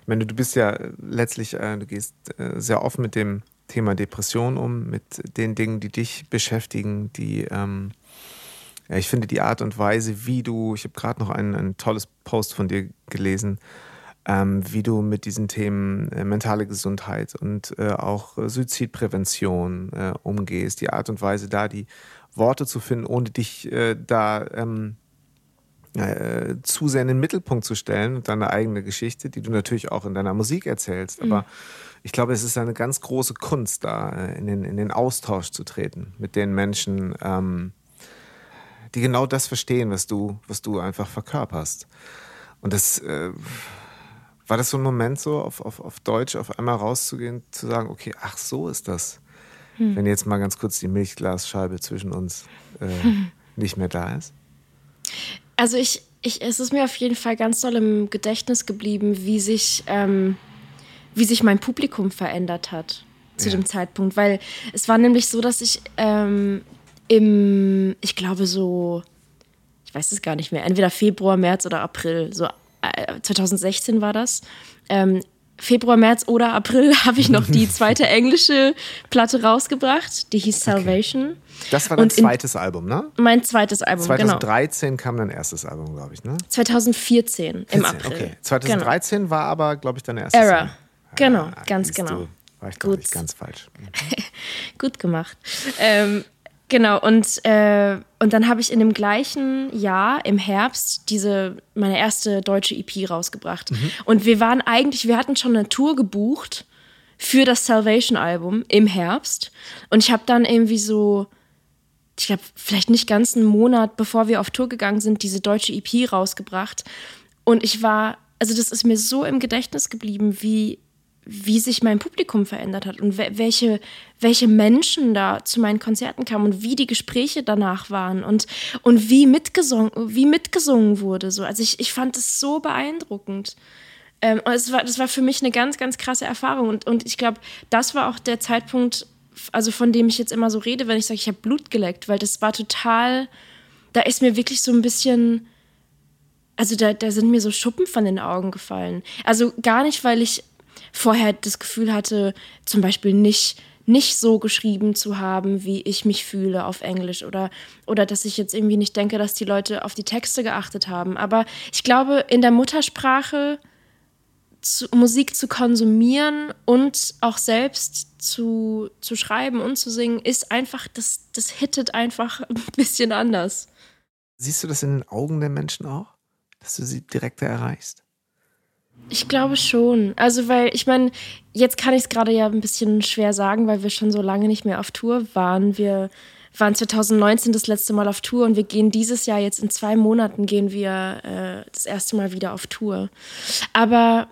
[SPEAKER 2] Ich meine, du bist ja letztlich, äh, du gehst äh, sehr offen mit dem Thema Depression um, mit den Dingen, die dich beschäftigen, die, ähm, ja, ich finde die Art und Weise, wie du, ich habe gerade noch ein, ein tolles Post von dir gelesen, ähm, wie du mit diesen Themen äh, mentale Gesundheit und äh, auch Suizidprävention äh, umgehst, die Art und Weise, da die Worte zu finden, ohne dich äh, da ähm, äh, zu sehr in den Mittelpunkt zu stellen und deine eigene Geschichte, die du natürlich auch in deiner Musik erzählst, mhm. aber ich glaube, es ist eine ganz große Kunst, da äh, in den, in den Austausch zu treten mit den Menschen, ähm, die genau das verstehen, was du, was du einfach verkörperst. Und das äh, war das so ein Moment, so auf, auf, auf Deutsch auf einmal rauszugehen, zu sagen, okay, ach so ist das. Hm. Wenn jetzt mal ganz kurz die Milchglasscheibe zwischen uns äh, hm. <laughs> nicht mehr da ist?
[SPEAKER 1] Also ich, ich, es ist mir auf jeden Fall ganz doll im Gedächtnis geblieben, wie sich ähm, wie sich mein Publikum verändert hat zu ja. dem Zeitpunkt. Weil es war nämlich so, dass ich ähm, im, ich glaube so, ich weiß es gar nicht mehr, entweder Februar, März oder April, so äh, 2016 war das. Ähm, Februar, März oder April <laughs> habe ich noch die <laughs> zweite englische Platte rausgebracht, die hieß Salvation. Okay.
[SPEAKER 2] Das war dein zweites Album, ne?
[SPEAKER 1] Mein zweites Album,
[SPEAKER 2] 2013
[SPEAKER 1] genau.
[SPEAKER 2] kam dein erstes Album, glaube ich, ne?
[SPEAKER 1] 2014 im April.
[SPEAKER 2] Okay, 2013 genau. war aber, glaube ich, dein erstes
[SPEAKER 1] Era.
[SPEAKER 2] Album.
[SPEAKER 1] Genau, ah, ganz genau.
[SPEAKER 2] Du, war ich Gut. nicht ganz falsch. <laughs>
[SPEAKER 1] Gut gemacht. Ähm, genau, und, äh, und dann habe ich in dem gleichen Jahr, im Herbst, diese, meine erste deutsche EP rausgebracht. Mhm. Und wir waren eigentlich, wir hatten schon eine Tour gebucht für das Salvation-Album im Herbst. Und ich habe dann irgendwie so, ich glaube, vielleicht nicht ganz einen Monat, bevor wir auf Tour gegangen sind, diese deutsche EP rausgebracht. Und ich war, also das ist mir so im Gedächtnis geblieben, wie wie sich mein Publikum verändert hat und welche, welche Menschen da zu meinen Konzerten kamen und wie die Gespräche danach waren und, und wie, mitgesungen, wie mitgesungen wurde. So. Also ich, ich fand es so beeindruckend. Ähm, es war, das war für mich eine ganz, ganz krasse Erfahrung. Und, und ich glaube, das war auch der Zeitpunkt, also von dem ich jetzt immer so rede, wenn ich sage, ich habe Blut geleckt, weil das war total, da ist mir wirklich so ein bisschen, also da, da sind mir so Schuppen von den Augen gefallen. Also gar nicht, weil ich vorher das Gefühl hatte, zum Beispiel nicht nicht so geschrieben zu haben, wie ich mich fühle auf Englisch oder, oder dass ich jetzt irgendwie nicht denke, dass die Leute auf die Texte geachtet haben. Aber ich glaube, in der Muttersprache zu, Musik zu konsumieren und auch selbst zu, zu schreiben und zu singen, ist einfach, das, das hittet einfach <laughs> ein bisschen anders.
[SPEAKER 2] Siehst du das in den Augen der Menschen auch, dass du sie direkter erreichst?
[SPEAKER 1] Ich glaube schon. Also, weil ich meine, jetzt kann ich es gerade ja ein bisschen schwer sagen, weil wir schon so lange nicht mehr auf Tour waren. Wir waren 2019 das letzte Mal auf Tour und wir gehen dieses Jahr jetzt in zwei Monaten gehen wir äh, das erste Mal wieder auf Tour. Aber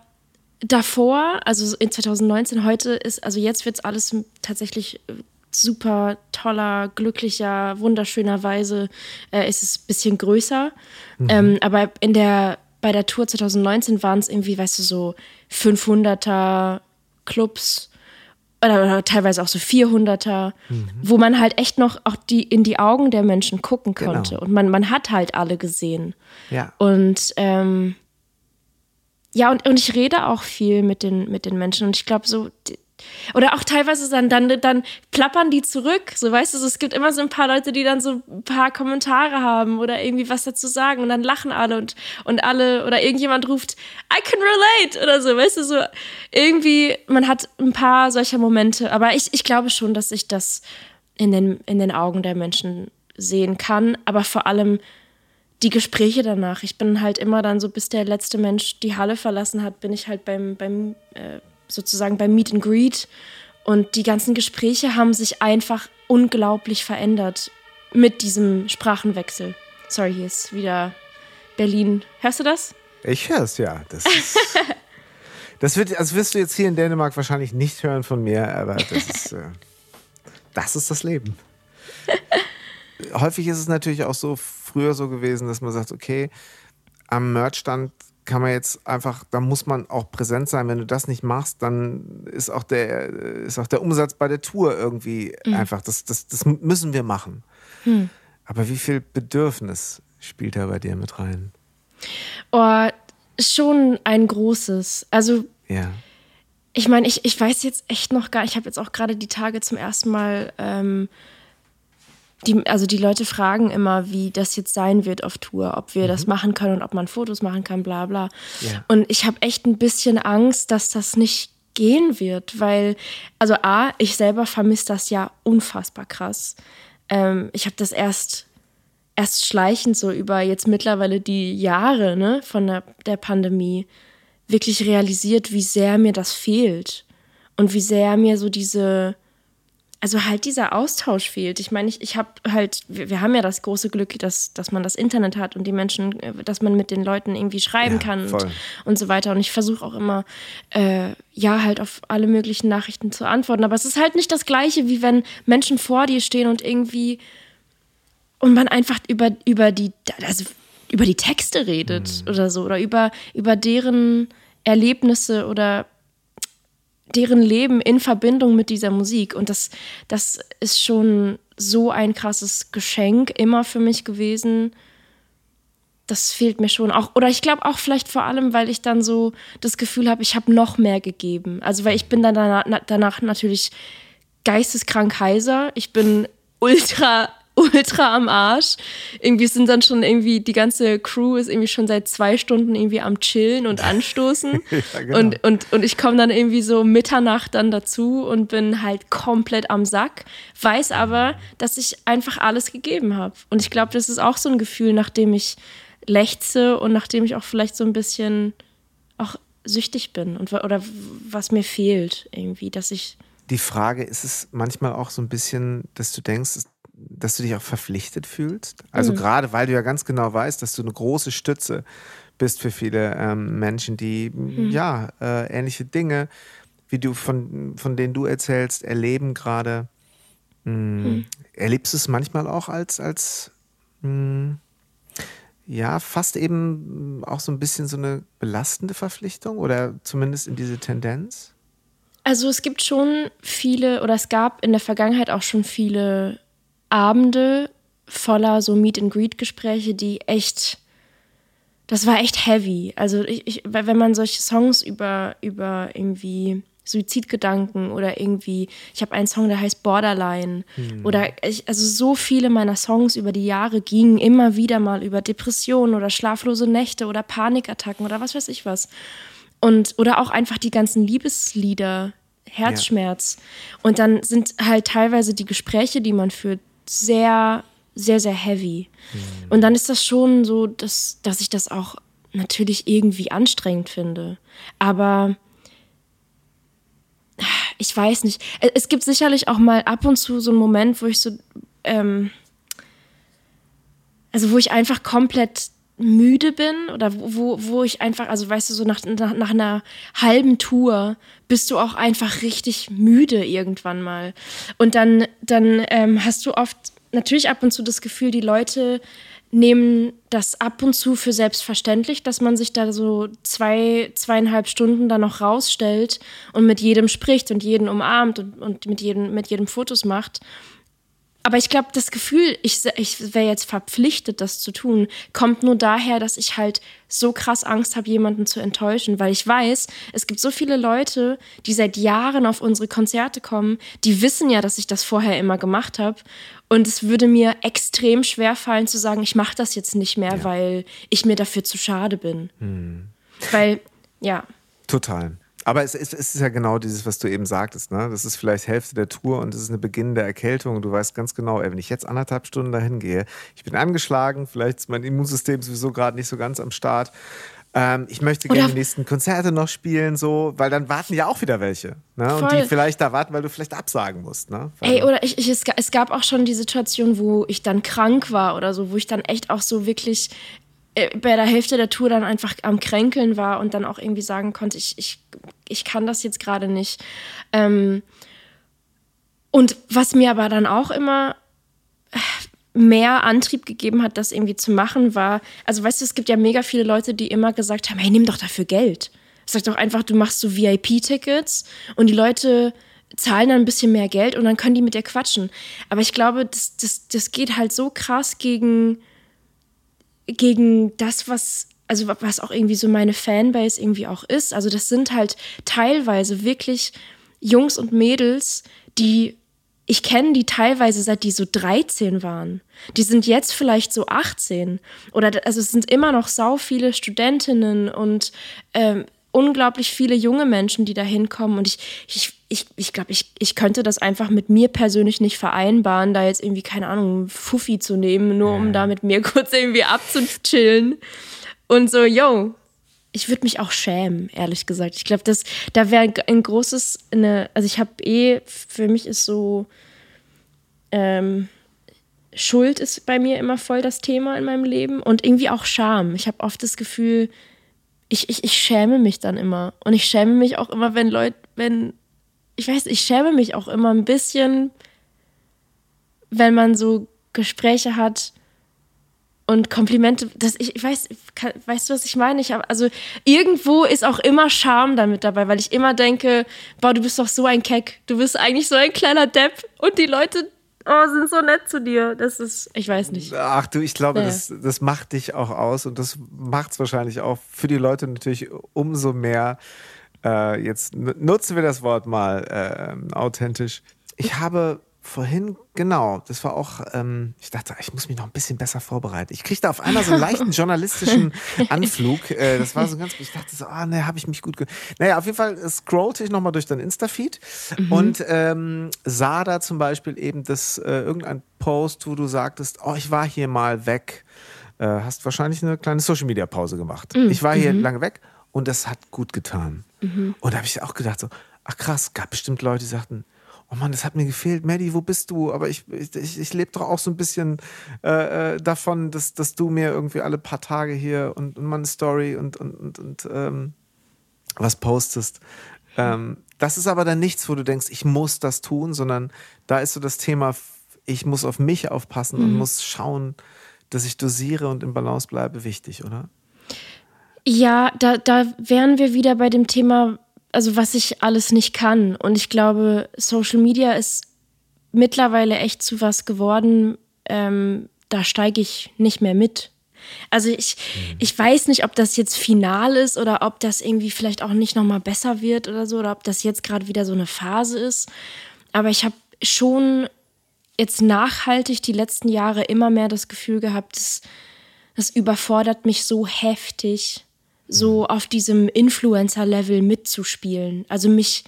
[SPEAKER 1] davor, also in 2019, heute ist, also jetzt wird es alles tatsächlich äh, super toller, glücklicher, wunderschöner Weise äh, ist es ein bisschen größer. Mhm. Ähm, aber in der bei der Tour 2019 waren es irgendwie, weißt du, so 500er Clubs oder, oder teilweise auch so 400er, mhm. wo man halt echt noch auch die in die Augen der Menschen gucken genau. konnte. Genau. Und man, man hat halt alle gesehen.
[SPEAKER 2] Ja.
[SPEAKER 1] Und ähm, ja, und, und ich rede auch viel mit den, mit den Menschen. Und ich glaube, so, oder auch teilweise dann, dann, dann plappern die zurück. So, weißt du, es gibt immer so ein paar Leute, die dann so ein paar Kommentare haben oder irgendwie was dazu sagen und dann lachen alle und, und alle oder irgendjemand ruft, I can relate oder so, weißt du, so irgendwie, man hat ein paar solcher Momente. Aber ich, ich glaube schon, dass ich das in den, in den Augen der Menschen sehen kann, aber vor allem die Gespräche danach. Ich bin halt immer dann so, bis der letzte Mensch die Halle verlassen hat, bin ich halt beim, beim äh, sozusagen beim Meet and Greet. Und die ganzen Gespräche haben sich einfach unglaublich verändert mit diesem Sprachenwechsel. Sorry, hier ist wieder Berlin. Hörst du das?
[SPEAKER 2] Ich höre es, ja. Das, ist, <laughs> das wird, also wirst du jetzt hier in Dänemark wahrscheinlich nicht hören von mir, aber das ist, <laughs> äh, das, ist das Leben. Häufig ist es natürlich auch so früher so gewesen, dass man sagt, okay, am Merchstand kann man jetzt einfach, da muss man auch präsent sein. Wenn du das nicht machst, dann ist auch der, ist auch der Umsatz bei der Tour irgendwie mhm. einfach, das, das, das müssen wir machen. Mhm. Aber wie viel Bedürfnis spielt da bei dir mit rein?
[SPEAKER 1] Oh, schon ein großes. Also,
[SPEAKER 2] ja.
[SPEAKER 1] ich meine, ich, ich weiß jetzt echt noch gar, ich habe jetzt auch gerade die Tage zum ersten Mal ähm, die, also die Leute fragen immer, wie das jetzt sein wird auf Tour, ob wir mhm. das machen können und ob man Fotos machen kann, bla bla.
[SPEAKER 2] Ja.
[SPEAKER 1] Und ich habe echt ein bisschen Angst, dass das nicht gehen wird, weil, also A, ich selber vermisse das ja unfassbar krass. Ähm, ich habe das erst, erst schleichend so über jetzt mittlerweile die Jahre ne, von der, der Pandemie wirklich realisiert, wie sehr mir das fehlt und wie sehr mir so diese also halt dieser Austausch fehlt. Ich meine, ich, ich habe halt, wir, wir, haben ja das große Glück, dass, dass man das Internet hat und die Menschen, äh, dass man mit den Leuten irgendwie schreiben ja, kann und, und, so weiter. Und ich versuche auch immer, äh, ja, halt auf alle möglichen Nachrichten zu antworten. Aber es ist halt nicht das Gleiche, wie wenn Menschen vor dir stehen und irgendwie und man einfach über, über die, also über die Texte redet mhm. oder so oder über, über deren Erlebnisse oder deren Leben in Verbindung mit dieser Musik. Und das, das ist schon so ein krasses Geschenk immer für mich gewesen. Das fehlt mir schon auch. Oder ich glaube auch vielleicht vor allem, weil ich dann so das Gefühl habe, ich habe noch mehr gegeben. Also weil ich bin dann danach, danach natürlich geisteskrank heiser. Ich bin ultra ultra am Arsch. Irgendwie sind dann schon irgendwie, die ganze Crew ist irgendwie schon seit zwei Stunden irgendwie am Chillen und <laughs> Anstoßen. ja, genau. und, und, und ich komme dann irgendwie so Mitternacht dann dazu und bin halt komplett am Sack, weiß aber, dass ich einfach alles gegeben habe. Und ich glaube, das ist auch so ein Gefühl, nachdem ich lechze und nachdem ich auch vielleicht so ein bisschen auch süchtig bin und oder was mir fehlt irgendwie, dass ich
[SPEAKER 2] die Frage ist es manchmal auch so ein bisschen, dass du denkst, dass du dich auch verpflichtet fühlst? Also mhm. gerade weil du ja ganz genau weißt, dass du eine große Stütze bist für viele ähm, Menschen, die mhm. ja äh, ähnliche Dinge, wie du von, von denen du erzählst, erleben gerade. Mhm. Erlebst du es manchmal auch als, als mh, hm, ja, fast eben auch so ein bisschen so eine belastende Verpflichtung oder zumindest in diese Tendenz?
[SPEAKER 1] Also es gibt schon viele oder es gab in der Vergangenheit auch schon viele Abende voller so Meet and Greet Gespräche, die echt das war echt heavy. Also ich, ich, wenn man solche Songs über über irgendwie Suizidgedanken oder irgendwie, ich habe einen Song, der heißt Borderline. Hm. Oder ich, also so viele meiner Songs über die Jahre gingen immer wieder mal über Depressionen oder schlaflose Nächte oder Panikattacken oder was weiß ich was. Und, oder auch einfach die ganzen Liebeslieder, Herzschmerz. Ja. Und dann sind halt teilweise die Gespräche, die man führt, sehr, sehr, sehr heavy. Hm. Und dann ist das schon so, dass, dass ich das auch natürlich irgendwie anstrengend finde. Aber ich weiß nicht. Es gibt sicherlich auch mal ab und zu so einen Moment, wo ich so, ähm, also wo ich einfach komplett müde bin oder wo, wo ich einfach, also weißt du, so nach, nach, nach einer halben Tour bist du auch einfach richtig müde irgendwann mal. Und dann, dann ähm, hast du oft natürlich ab und zu das Gefühl, die Leute nehmen das ab und zu für selbstverständlich, dass man sich da so zwei, zweieinhalb Stunden da noch rausstellt und mit jedem spricht und jeden umarmt und, und mit, jedem, mit jedem Fotos macht. Aber ich glaube, das Gefühl, ich, ich wäre jetzt verpflichtet, das zu tun, kommt nur daher, dass ich halt so krass Angst habe, jemanden zu enttäuschen, weil ich weiß, es gibt so viele Leute, die seit Jahren auf unsere Konzerte kommen, die wissen ja, dass ich das vorher immer gemacht habe. Und es würde mir extrem schwer fallen zu sagen, ich mache das jetzt nicht mehr, ja. weil ich mir dafür zu schade bin. Hm. Weil, ja.
[SPEAKER 2] Total. Aber es ist, es ist ja genau dieses, was du eben sagtest. Ne? Das ist vielleicht Hälfte der Tour und es ist eine Beginn der Erkältung. Du weißt ganz genau, ey, wenn ich jetzt anderthalb Stunden dahin gehe, ich bin angeschlagen, vielleicht ist mein Immunsystem sowieso gerade nicht so ganz am Start. Ähm, ich möchte gerne die nächsten Konzerte noch spielen, so, weil dann warten ja auch wieder welche. Ne? Und die vielleicht da warten, weil du vielleicht absagen musst. Ne?
[SPEAKER 1] Ey, oder ich, ich, es gab auch schon die Situation, wo ich dann krank war oder so, wo ich dann echt auch so wirklich bei der Hälfte der Tour dann einfach am Kränkeln war und dann auch irgendwie sagen konnte, ich, ich, ich kann das jetzt gerade nicht. Ähm, und was mir aber dann auch immer äh, mehr Antrieb gegeben hat, das irgendwie zu machen, war, also weißt du, es gibt ja mega viele Leute, die immer gesagt haben, hey, nimm doch dafür Geld. Sag doch einfach, du machst so VIP-Tickets und die Leute zahlen dann ein bisschen mehr Geld und dann können die mit dir quatschen. Aber ich glaube, das, das, das geht halt so krass gegen gegen das, was, also was auch irgendwie so meine Fanbase irgendwie auch ist. Also das sind halt teilweise wirklich Jungs und Mädels, die ich kenne die teilweise seit die so 13 waren. Die sind jetzt vielleicht so 18. Oder also es sind immer noch sau viele Studentinnen und ähm, unglaublich viele junge Menschen, die da hinkommen. Und ich, ich, ich, ich glaube, ich, ich könnte das einfach mit mir persönlich nicht vereinbaren, da jetzt irgendwie, keine Ahnung, Fuffi zu nehmen, nur um da mit mir <laughs> kurz irgendwie abzuchillen. Und so, yo, ich würde mich auch schämen, ehrlich gesagt. Ich glaube, das, da wäre ein großes, eine, also ich habe eh, für mich ist so, ähm, Schuld ist bei mir immer voll das Thema in meinem Leben und irgendwie auch Scham. Ich habe oft das Gefühl, ich, ich, ich schäme mich dann immer. Und ich schäme mich auch immer, wenn Leute, wenn ich weiß, ich schäme mich auch immer ein bisschen, wenn man so Gespräche hat und Komplimente, das ich, ich weiß, kann, weißt du, was ich meine? Ich hab, also irgendwo ist auch immer Charme damit dabei, weil ich immer denke, boah, du bist doch so ein Keck, du bist eigentlich so ein kleiner Depp und die Leute oh, sind so nett zu dir. Das ist, ich weiß nicht.
[SPEAKER 2] Ach du, ich glaube, naja. das, das macht dich auch aus und das macht es wahrscheinlich auch für die Leute natürlich umso mehr äh, jetzt nutzen wir das Wort mal äh, authentisch. Ich habe vorhin, genau, das war auch, ähm, ich dachte, ich muss mich noch ein bisschen besser vorbereiten. Ich kriegte auf einmal so einen leichten <laughs> journalistischen Anflug. Äh, das war so <laughs> ganz, ich dachte so, ah, ne, habe ich mich gut. Ge naja, auf jeden Fall scrollte ich nochmal durch dein Insta-Feed mhm. und ähm, sah da zum Beispiel eben das, äh, irgendein Post, wo du sagtest, oh, ich war hier mal weg. Äh, hast wahrscheinlich eine kleine Social-Media-Pause gemacht. Mhm. Ich war hier mhm. lange weg und das hat gut getan. Mhm. Und da habe ich auch gedacht, so, ach krass, gab bestimmt Leute, die sagten, oh Mann, das hat mir gefehlt, Maddie, wo bist du? Aber ich, ich, ich lebe doch auch so ein bisschen äh, äh, davon, dass, dass du mir irgendwie alle paar Tage hier und, und mal eine Story und, und, und, und ähm, was postest. Ähm, das ist aber dann nichts, wo du denkst, ich muss das tun, sondern da ist so das Thema, ich muss auf mich aufpassen mhm. und muss schauen, dass ich dosiere und im Balance bleibe, wichtig, oder?
[SPEAKER 1] Ja, da, da wären wir wieder bei dem Thema, also was ich alles nicht kann. Und ich glaube, Social Media ist mittlerweile echt zu was geworden, ähm, da steige ich nicht mehr mit. Also ich, mhm. ich weiß nicht, ob das jetzt final ist oder ob das irgendwie vielleicht auch nicht nochmal besser wird oder so, oder ob das jetzt gerade wieder so eine Phase ist. Aber ich habe schon jetzt nachhaltig die letzten Jahre immer mehr das Gefühl gehabt, das, das überfordert mich so heftig, so mhm. auf diesem Influencer-Level mitzuspielen. Also mich,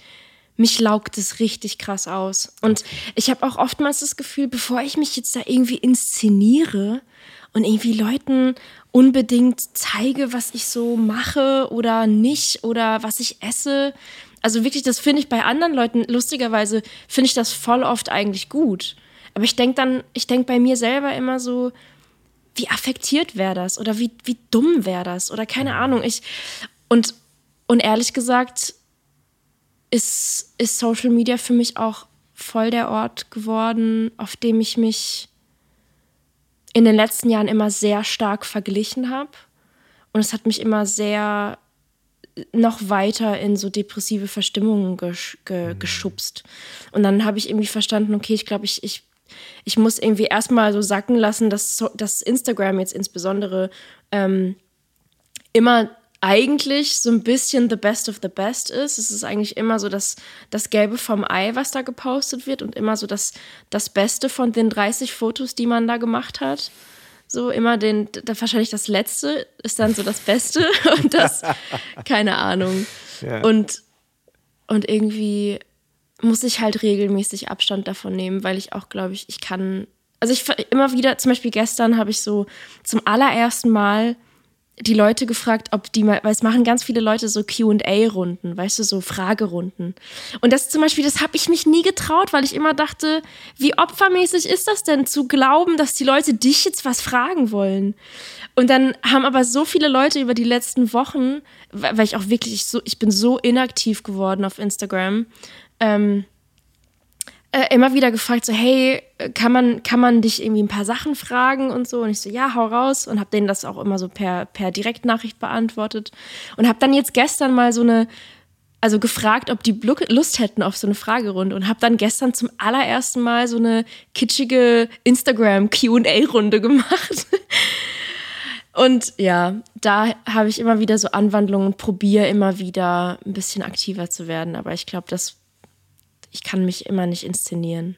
[SPEAKER 1] mich laugt es richtig krass aus. Und ich habe auch oftmals das Gefühl, bevor ich mich jetzt da irgendwie inszeniere und irgendwie Leuten unbedingt zeige, was ich so mache oder nicht oder was ich esse. Also wirklich, das finde ich bei anderen Leuten, lustigerweise finde ich das voll oft eigentlich gut. Aber ich denke dann, ich denke bei mir selber immer so, wie affektiert wäre das oder wie, wie dumm wäre das oder keine Ahnung. Ich, und, und ehrlich gesagt, ist, ist Social Media für mich auch voll der Ort geworden, auf dem ich mich in den letzten Jahren immer sehr stark verglichen habe. Und es hat mich immer sehr noch weiter in so depressive Verstimmungen gesch ge mhm. geschubst. Und dann habe ich irgendwie verstanden, okay, ich glaube, ich, ich, ich muss irgendwie erstmal so sacken lassen, dass, dass Instagram jetzt insbesondere ähm, immer eigentlich so ein bisschen the best of the best ist. Es ist eigentlich immer so das, das Gelbe vom Ei, was da gepostet wird und immer so das, das Beste von den 30 Fotos, die man da gemacht hat. So immer den, da wahrscheinlich das Letzte ist dann so das Beste <laughs> und das, <laughs> keine Ahnung. Ja. Und, und irgendwie muss ich halt regelmäßig Abstand davon nehmen, weil ich auch glaube ich, ich kann, also ich immer wieder, zum Beispiel gestern habe ich so zum allerersten Mal die Leute gefragt, ob die mal, weil es machen ganz viele Leute so QA-Runden, weißt du, so Fragerunden. Und das zum Beispiel, das habe ich mich nie getraut, weil ich immer dachte, wie opfermäßig ist das denn zu glauben, dass die Leute dich jetzt was fragen wollen? Und dann haben aber so viele Leute über die letzten Wochen, weil ich auch wirklich so, ich bin so inaktiv geworden auf Instagram, ähm, äh, immer wieder gefragt, so, hey, kann man, kann man dich irgendwie ein paar Sachen fragen und so? Und ich so, ja, hau raus. Und habe denen das auch immer so per, per Direktnachricht beantwortet. Und habe dann jetzt gestern mal so eine, also gefragt, ob die Lust hätten auf so eine Fragerunde. Und habe dann gestern zum allerersten Mal so eine kitschige Instagram-QA-Runde gemacht. <laughs> Und ja, da habe ich immer wieder so Anwandlungen probiere immer wieder ein bisschen aktiver zu werden. Aber ich glaube, das ich kann mich immer nicht inszenieren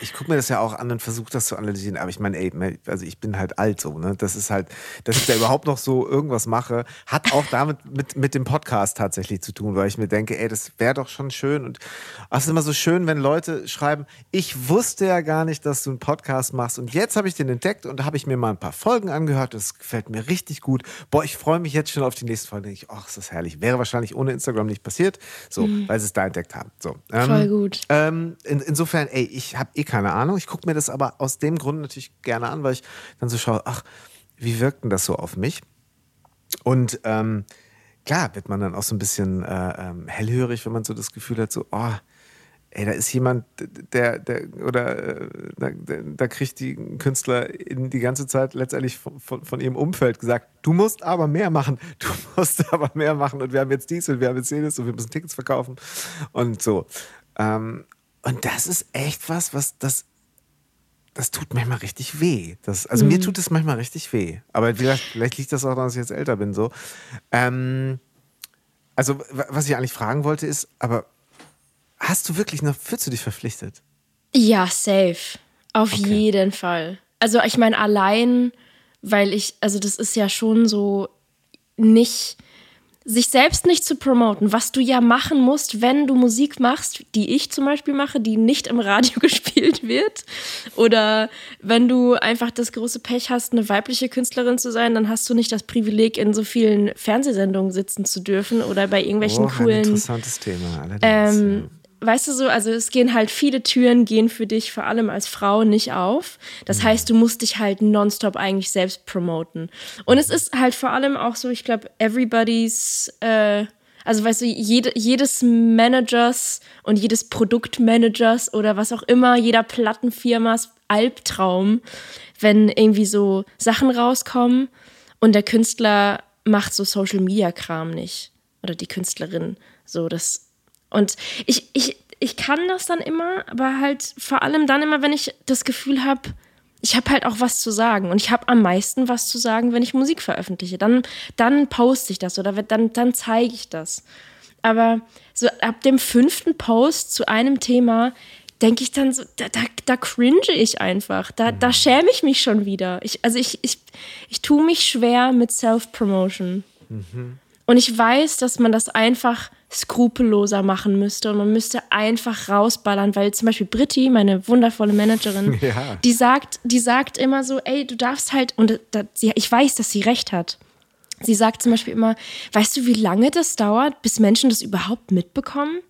[SPEAKER 2] ich gucke mir das ja auch an und versuche das zu analysieren, aber ich meine, ey, also ich bin halt alt so, ne? Das ist halt, dass ich da überhaupt noch so irgendwas mache, hat auch damit mit, mit dem Podcast tatsächlich zu tun, weil ich mir denke, ey, das wäre doch schon schön und es ist immer so schön, wenn Leute schreiben, ich wusste ja gar nicht, dass du einen Podcast machst und jetzt habe ich den entdeckt und da habe ich mir mal ein paar Folgen angehört, das gefällt mir richtig gut. Boah, ich freue mich jetzt schon auf die nächste Folge. Denke ich, ach, ist das herrlich. Wäre wahrscheinlich ohne Instagram nicht passiert, so, mhm. weil sie es da entdeckt haben. So,
[SPEAKER 1] ähm, Voll gut.
[SPEAKER 2] Ähm, in, insofern, ey, ich habe eh keine Ahnung. Ich gucke mir das aber aus dem Grund natürlich gerne an, weil ich dann so schaue, ach, wie wirkt denn das so auf mich? Und ähm, klar wird man dann auch so ein bisschen äh, ähm, hellhörig, wenn man so das Gefühl hat, so, oh, ey, da ist jemand, der, der oder äh, da, da, kriegt die Künstlerin die ganze Zeit letztendlich von, von, von, ihrem Umfeld gesagt, du musst aber mehr machen, du <laughs> musst aber mehr machen und wir haben jetzt dies und wir haben jetzt jenes und wir müssen Tickets verkaufen und so. Ähm, und das ist echt was, was das das tut manchmal richtig weh. Das, also mhm. mir tut es manchmal richtig weh. Aber vielleicht, vielleicht, liegt das auch daran, dass ich jetzt älter bin. So. Ähm, also, was ich eigentlich fragen wollte, ist, aber hast du wirklich noch, fühlst du dich verpflichtet?
[SPEAKER 1] Ja, safe. Auf okay. jeden Fall. Also, ich meine, allein, weil ich, also, das ist ja schon so nicht sich selbst nicht zu promoten, was du ja machen musst, wenn du Musik machst, die ich zum Beispiel mache, die nicht im Radio <laughs> gespielt wird. Oder wenn du einfach das große Pech hast, eine weibliche Künstlerin zu sein, dann hast du nicht das Privileg, in so vielen Fernsehsendungen sitzen zu dürfen oder bei irgendwelchen oh, coolen. Ein
[SPEAKER 2] interessantes Thema, allerdings.
[SPEAKER 1] Ähm, weißt du so, also es gehen halt viele Türen, gehen für dich vor allem als Frau nicht auf. Das mhm. heißt, du musst dich halt nonstop eigentlich selbst promoten. Und es ist halt vor allem auch so, ich glaube, everybody's, äh, also weißt du, jede, jedes Managers und jedes Produktmanagers oder was auch immer, jeder Plattenfirmas Albtraum, wenn irgendwie so Sachen rauskommen und der Künstler macht so Social Media Kram nicht oder die Künstlerin so das und ich ich ich kann das dann immer, aber halt vor allem dann immer, wenn ich das Gefühl habe, ich habe halt auch was zu sagen und ich habe am meisten was zu sagen, wenn ich Musik veröffentliche. Dann, dann poste ich das oder dann, dann zeige ich das. Aber so ab dem fünften Post zu einem Thema denke ich dann so, da, da, da cringe ich einfach. Da, da schäme ich mich schon wieder. Ich, also ich, ich, ich tue mich schwer mit Self-Promotion. Mhm. Und ich weiß, dass man das einfach skrupelloser machen müsste und man müsste einfach rausballern, weil zum Beispiel Britti, meine wundervolle Managerin, <laughs> ja. die sagt, die sagt immer so, ey, du darfst halt, und da, sie, ich weiß, dass sie recht hat. Sie sagt zum Beispiel immer, weißt du, wie lange das dauert, bis Menschen das überhaupt mitbekommen?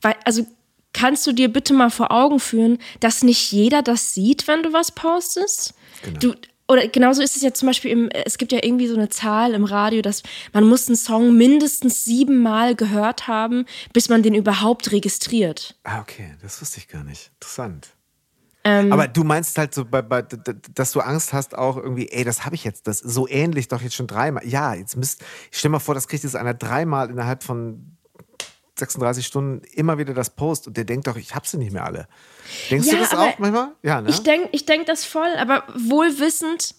[SPEAKER 1] Weil, also kannst du dir bitte mal vor Augen führen, dass nicht jeder das sieht, wenn du was postest? Genau. Du, oder genauso ist es ja zum Beispiel im, es gibt ja irgendwie so eine Zahl im Radio, dass man muss einen Song mindestens siebenmal gehört haben, bis man den überhaupt registriert.
[SPEAKER 2] Ah, okay, das wusste ich gar nicht. Interessant. Ähm, Aber du meinst halt so, dass du Angst hast auch irgendwie, ey, das habe ich jetzt, das so ähnlich doch jetzt schon dreimal. Ja, jetzt müsst, ich stell mal vor, das kriegt jetzt einer dreimal innerhalb von 36 Stunden immer wieder das Post und der denkt doch, ich habe sie nicht mehr alle. Denkst ja, du das auch manchmal?
[SPEAKER 1] Ja, ne? Ich denke ich denk das voll, aber wohlwissend,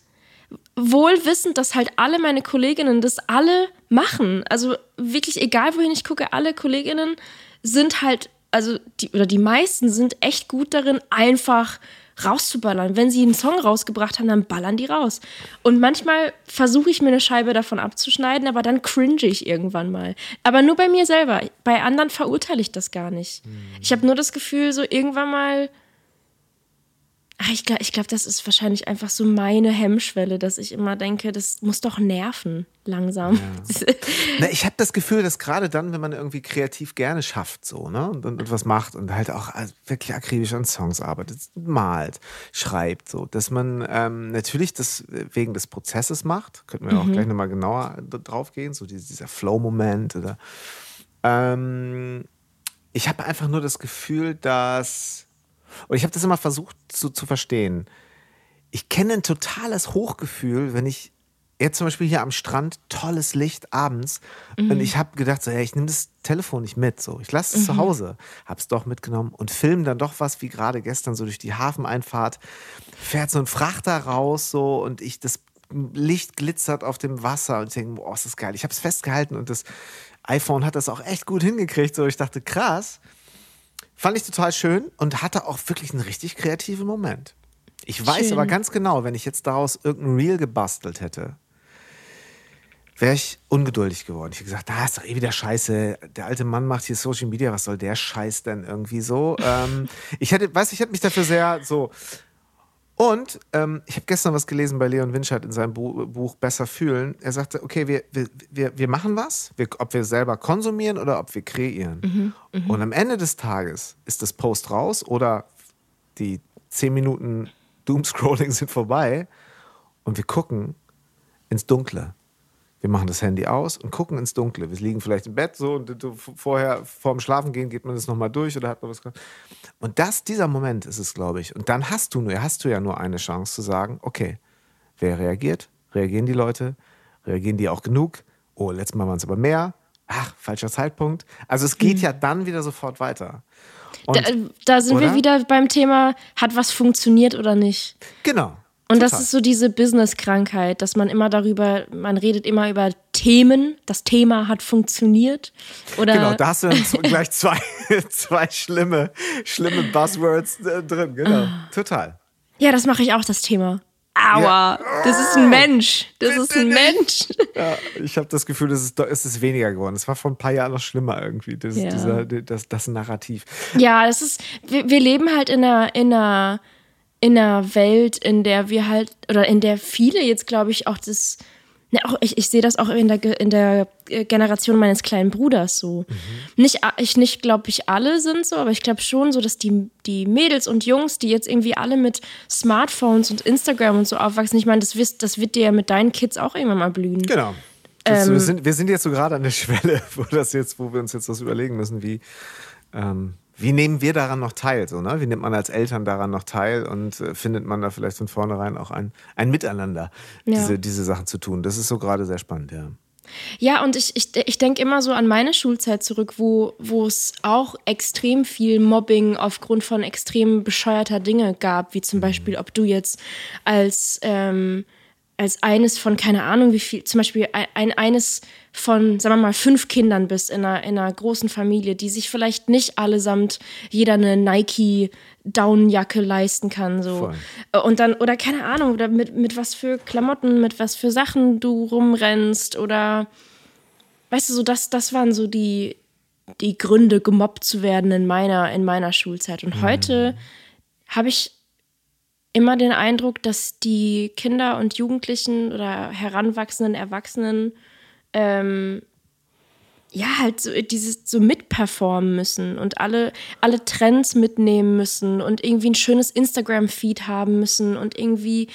[SPEAKER 1] wohlwissend, dass halt alle meine Kolleginnen das alle machen. Also wirklich, egal wohin ich gucke, alle Kolleginnen sind halt, also die, oder die meisten sind echt gut darin, einfach rauszuballern. Wenn sie einen Song rausgebracht haben, dann ballern die raus. Und manchmal versuche ich mir eine Scheibe davon abzuschneiden, aber dann cringe ich irgendwann mal. Aber nur bei mir selber. Bei anderen verurteile ich das gar nicht. Ich habe nur das Gefühl, so irgendwann mal Ach, ich glaube, ich glaub, das ist wahrscheinlich einfach so meine Hemmschwelle, dass ich immer denke, das muss doch nerven, langsam. Ja. <laughs>
[SPEAKER 2] Na, ich habe das Gefühl, dass gerade dann, wenn man irgendwie kreativ gerne schafft, so, ne, und, und was macht und halt auch also wirklich akribisch an Songs arbeitet, malt, schreibt, so, dass man ähm, natürlich das wegen des Prozesses macht, könnten wir mhm. auch gleich nochmal genauer drauf gehen, so dieser Flow-Moment oder. Ähm, ich habe einfach nur das Gefühl, dass und ich habe das immer versucht zu, zu verstehen. Ich kenne ein totales Hochgefühl, wenn ich jetzt zum Beispiel hier am Strand, tolles Licht abends. Mhm. Und ich habe gedacht, so, hey, ich nehme das Telefon nicht mit. So. Ich lasse es mhm. zu Hause. Habe es doch mitgenommen und filme dann doch was, wie gerade gestern so durch die Hafeneinfahrt. Fährt so ein Frachter raus so und ich das Licht glitzert auf dem Wasser und ich denke, boah, ist das geil. Ich habe es festgehalten und das iPhone hat das auch echt gut hingekriegt. So, ich dachte, krass. Fand ich total schön und hatte auch wirklich einen richtig kreativen Moment. Ich weiß schön. aber ganz genau, wenn ich jetzt daraus irgendein Reel gebastelt hätte, wäre ich ungeduldig geworden. Ich hätte gesagt, da ist doch eh wieder scheiße. Der alte Mann macht hier Social Media, was soll der Scheiß denn irgendwie so? ähm, ich hätte, weiß ich hätte mich dafür sehr so und ähm, ich habe gestern was gelesen bei Leon Winscheid in seinem Bu Buch Besser fühlen. Er sagte, okay, wir, wir, wir machen was, wir, ob wir selber konsumieren oder ob wir kreieren. Mhm, mh. Und am Ende des Tages ist das Post raus oder die zehn Minuten Doomscrolling <laughs> sind vorbei und wir gucken ins Dunkle wir machen das Handy aus und gucken ins Dunkle. Wir liegen vielleicht im Bett so und vorher, vorm Schlafen gehen, geht man das nochmal durch oder hat man was gemacht. Und das, dieser Moment ist es, glaube ich. Und dann hast du nur, hast du ja nur eine Chance zu sagen, okay, wer reagiert? Reagieren die Leute? Reagieren die auch genug? Oh, letztes Mal waren es aber mehr. Ach, falscher Zeitpunkt. Also es geht mhm. ja dann wieder sofort weiter.
[SPEAKER 1] Und, da, da, sind oder? wir wieder beim Thema, hat was funktioniert oder nicht?
[SPEAKER 2] Genau.
[SPEAKER 1] Und Total. das ist so diese Business-Krankheit, dass man immer darüber, man redet immer über Themen, das Thema hat funktioniert. Oder
[SPEAKER 2] genau, da hast du <laughs> gleich zwei, zwei schlimme, schlimme Buzzwords äh, drin, genau. Ah. Total.
[SPEAKER 1] Ja, das mache ich auch, das Thema. Aua, ja. das ist ein Mensch. Das Bitte ist ein Mensch. <laughs>
[SPEAKER 2] Ja, ich habe das Gefühl, das ist, es ist weniger geworden. Es war vor ein paar Jahren noch schlimmer irgendwie, das, ja. dieser, das, das Narrativ.
[SPEAKER 1] Ja, das ist, wir, wir leben halt in einer, in einer in einer Welt, in der wir halt, oder in der viele jetzt, glaube ich, auch das, ne, auch ich, ich sehe das auch in der, in der Generation meines kleinen Bruders so. Mhm. Nicht, ich nicht, glaube ich, alle sind so, aber ich glaube schon so, dass die, die Mädels und Jungs, die jetzt irgendwie alle mit Smartphones und Instagram und so aufwachsen, ich meine, das, das wird dir ja mit deinen Kids auch irgendwann mal blühen.
[SPEAKER 2] Genau. Das, ähm, wir, sind, wir sind jetzt so gerade an der <laughs> Schwelle, wo das jetzt, wo wir uns jetzt was überlegen müssen, wie, ähm, wie nehmen wir daran noch teil? So, ne? Wie nimmt man als Eltern daran noch teil und äh, findet man da vielleicht von vornherein auch ein, ein Miteinander, ja. diese, diese Sachen zu tun? Das ist so gerade sehr spannend, ja.
[SPEAKER 1] Ja, und ich, ich, ich denke immer so an meine Schulzeit zurück, wo, es auch extrem viel Mobbing aufgrund von extrem bescheuerter Dinge gab, wie zum mhm. Beispiel, ob du jetzt als ähm, als eines von keine Ahnung wie viel, zum Beispiel ein, eines von, sagen wir mal, fünf Kindern bist in einer, in einer großen Familie, die sich vielleicht nicht allesamt jeder eine Nike Downjacke leisten kann, so. Voll. Und dann, oder keine Ahnung, oder mit, mit was für Klamotten, mit was für Sachen du rumrennst oder, weißt du, so, das, das waren so die, die Gründe, gemobbt zu werden in meiner, in meiner Schulzeit. Und mhm. heute habe ich immer den Eindruck, dass die Kinder und Jugendlichen oder heranwachsenden Erwachsenen ähm, ja halt so dieses so mitperformen müssen und alle alle Trends mitnehmen müssen und irgendwie ein schönes Instagram Feed haben müssen und irgendwie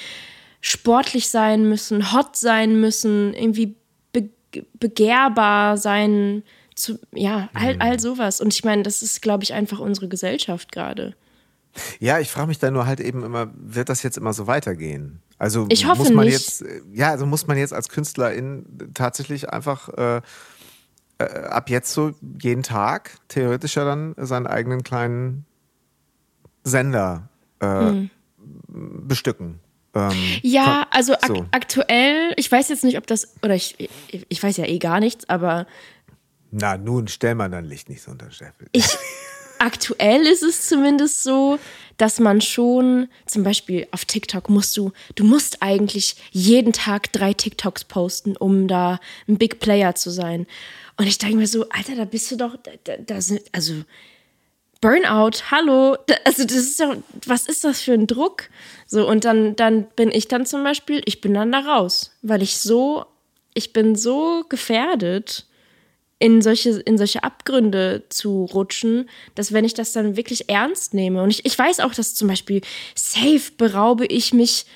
[SPEAKER 1] sportlich sein müssen, hot sein müssen, irgendwie be begehrbar sein zu ja, all, all mhm. sowas und ich meine, das ist glaube ich einfach unsere Gesellschaft gerade.
[SPEAKER 2] Ja, ich frage mich da nur halt eben immer, wird das jetzt immer so weitergehen? Also
[SPEAKER 1] ich hoffe
[SPEAKER 2] muss man
[SPEAKER 1] nicht.
[SPEAKER 2] jetzt, ja, also muss man jetzt als Künstlerin tatsächlich einfach äh, äh, ab jetzt so jeden Tag theoretisch ja dann seinen eigenen kleinen Sender äh, hm. bestücken.
[SPEAKER 1] Ähm, ja, also ak so. aktuell, ich weiß jetzt nicht, ob das, oder ich, ich weiß ja eh gar nichts, aber.
[SPEAKER 2] Na, nun stell mal dein Licht nicht so unter den Scheffel.
[SPEAKER 1] Ich, <laughs> aktuell ist es zumindest so, dass man schon, zum Beispiel auf TikTok musst du, du musst eigentlich jeden Tag drei TikToks posten, um da ein Big Player zu sein. Und ich denke mir so, Alter, da bist du doch, da, da sind, also Burnout, hallo, also das ist doch, was ist das für ein Druck? So, und dann, dann bin ich dann zum Beispiel, ich bin dann da raus, weil ich so, ich bin so gefährdet in solche, in solche Abgründe zu rutschen, dass wenn ich das dann wirklich ernst nehme und ich, ich weiß auch, dass zum Beispiel safe beraube ich mich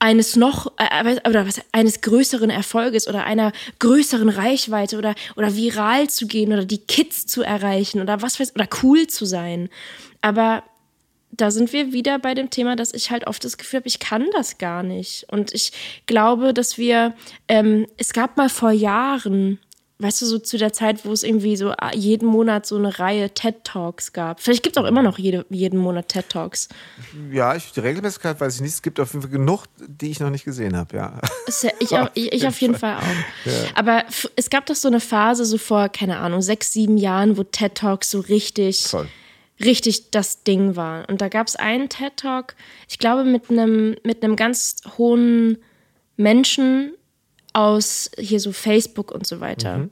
[SPEAKER 1] eines noch äh, oder was eines größeren Erfolges oder einer größeren Reichweite oder oder viral zu gehen oder die Kids zu erreichen oder was weiß oder cool zu sein. Aber da sind wir wieder bei dem Thema, dass ich halt oft das Gefühl habe, ich kann das gar nicht. Und ich glaube, dass wir, ähm, es gab mal vor Jahren weißt du, so zu der Zeit, wo es irgendwie so ah, jeden Monat so eine Reihe TED Talks gab. Vielleicht gibt es auch immer noch jede, jeden Monat TED Talks.
[SPEAKER 2] Ja, ich, die Regelmäßigkeit weiß ich nicht. Es gibt auf jeden Fall genug, die ich noch nicht gesehen habe, ja.
[SPEAKER 1] Ich, auf, <laughs> ich, ich auf jeden Fall, Fall auch. Ja. Aber es gab doch so eine Phase, so vor, keine Ahnung, sechs, sieben Jahren, wo TED Talks so richtig. Voll richtig das Ding war. Und da gab es einen TED Talk, ich glaube, mit einem mit einem ganz hohen Menschen aus hier so Facebook und so weiter. Mhm.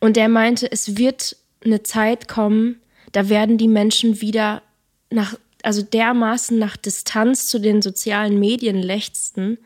[SPEAKER 1] Und der meinte, es wird eine Zeit kommen, da werden die Menschen wieder nach, also dermaßen nach Distanz zu den sozialen Medien lechzen.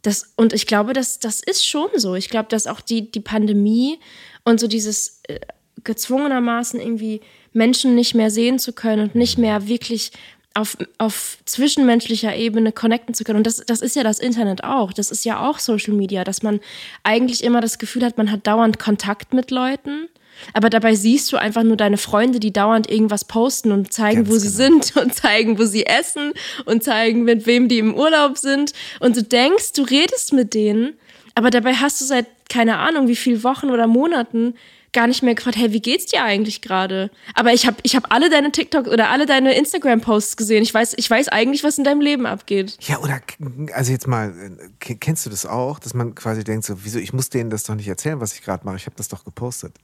[SPEAKER 1] Das, und ich glaube, das, das ist schon so. Ich glaube, dass auch die, die Pandemie und so dieses äh, gezwungenermaßen irgendwie Menschen nicht mehr sehen zu können und nicht mehr wirklich auf, auf zwischenmenschlicher Ebene connecten zu können. Und das, das ist ja das Internet auch. Das ist ja auch Social Media, dass man eigentlich immer das Gefühl hat, man hat dauernd Kontakt mit Leuten. Aber dabei siehst du einfach nur deine Freunde, die dauernd irgendwas posten und zeigen, Ganz wo sie genau. sind <laughs> und zeigen, wo sie essen und zeigen, mit wem die im Urlaub sind. Und du denkst, du redest mit denen, aber dabei hast du seit keine Ahnung wie viel Wochen oder Monaten gar nicht mehr gefragt, hey, wie geht's dir eigentlich gerade? Aber ich habe ich hab alle deine TikTok oder alle deine Instagram-Posts gesehen. Ich weiß, ich weiß eigentlich, was in deinem Leben abgeht.
[SPEAKER 2] Ja, oder also jetzt mal, äh, kennst du das auch, dass man quasi denkt, so, wieso, ich muss denen das doch nicht erzählen, was ich gerade mache. Ich habe das doch gepostet.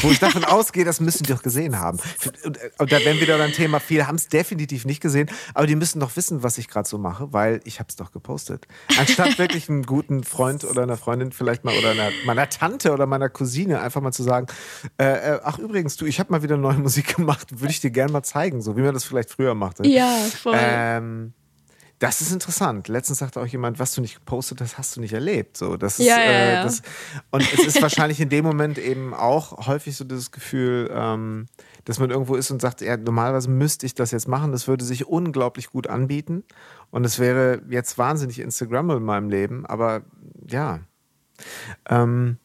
[SPEAKER 2] Wo ich davon ausgehe, das müssen die doch gesehen haben. Und, und da wären wieder beim Thema, viele haben es definitiv nicht gesehen, aber die müssen doch wissen, was ich gerade so mache, weil ich habe es doch gepostet. Anstatt wirklich einen guten Freund oder einer Freundin vielleicht mal oder einer, meiner Tante oder meiner Cousine einfach mal zu sagen, äh, äh ach übrigens, du, ich habe mal wieder neue Musik gemacht, würde ich dir gerne mal zeigen, so wie man das vielleicht früher machte.
[SPEAKER 1] Ja, voll.
[SPEAKER 2] Ähm, das ist interessant. Letztens sagte auch jemand, was du nicht gepostet hast, hast du nicht erlebt. So, das ist,
[SPEAKER 1] ja, ja, äh, ja.
[SPEAKER 2] Das, und es ist wahrscheinlich in dem Moment eben auch häufig so das Gefühl, ähm, dass man irgendwo ist und sagt, ja, normalerweise müsste ich das jetzt machen. Das würde sich unglaublich gut anbieten. Und es wäre jetzt wahnsinnig Instagram in meinem Leben. Aber ja. Ähm,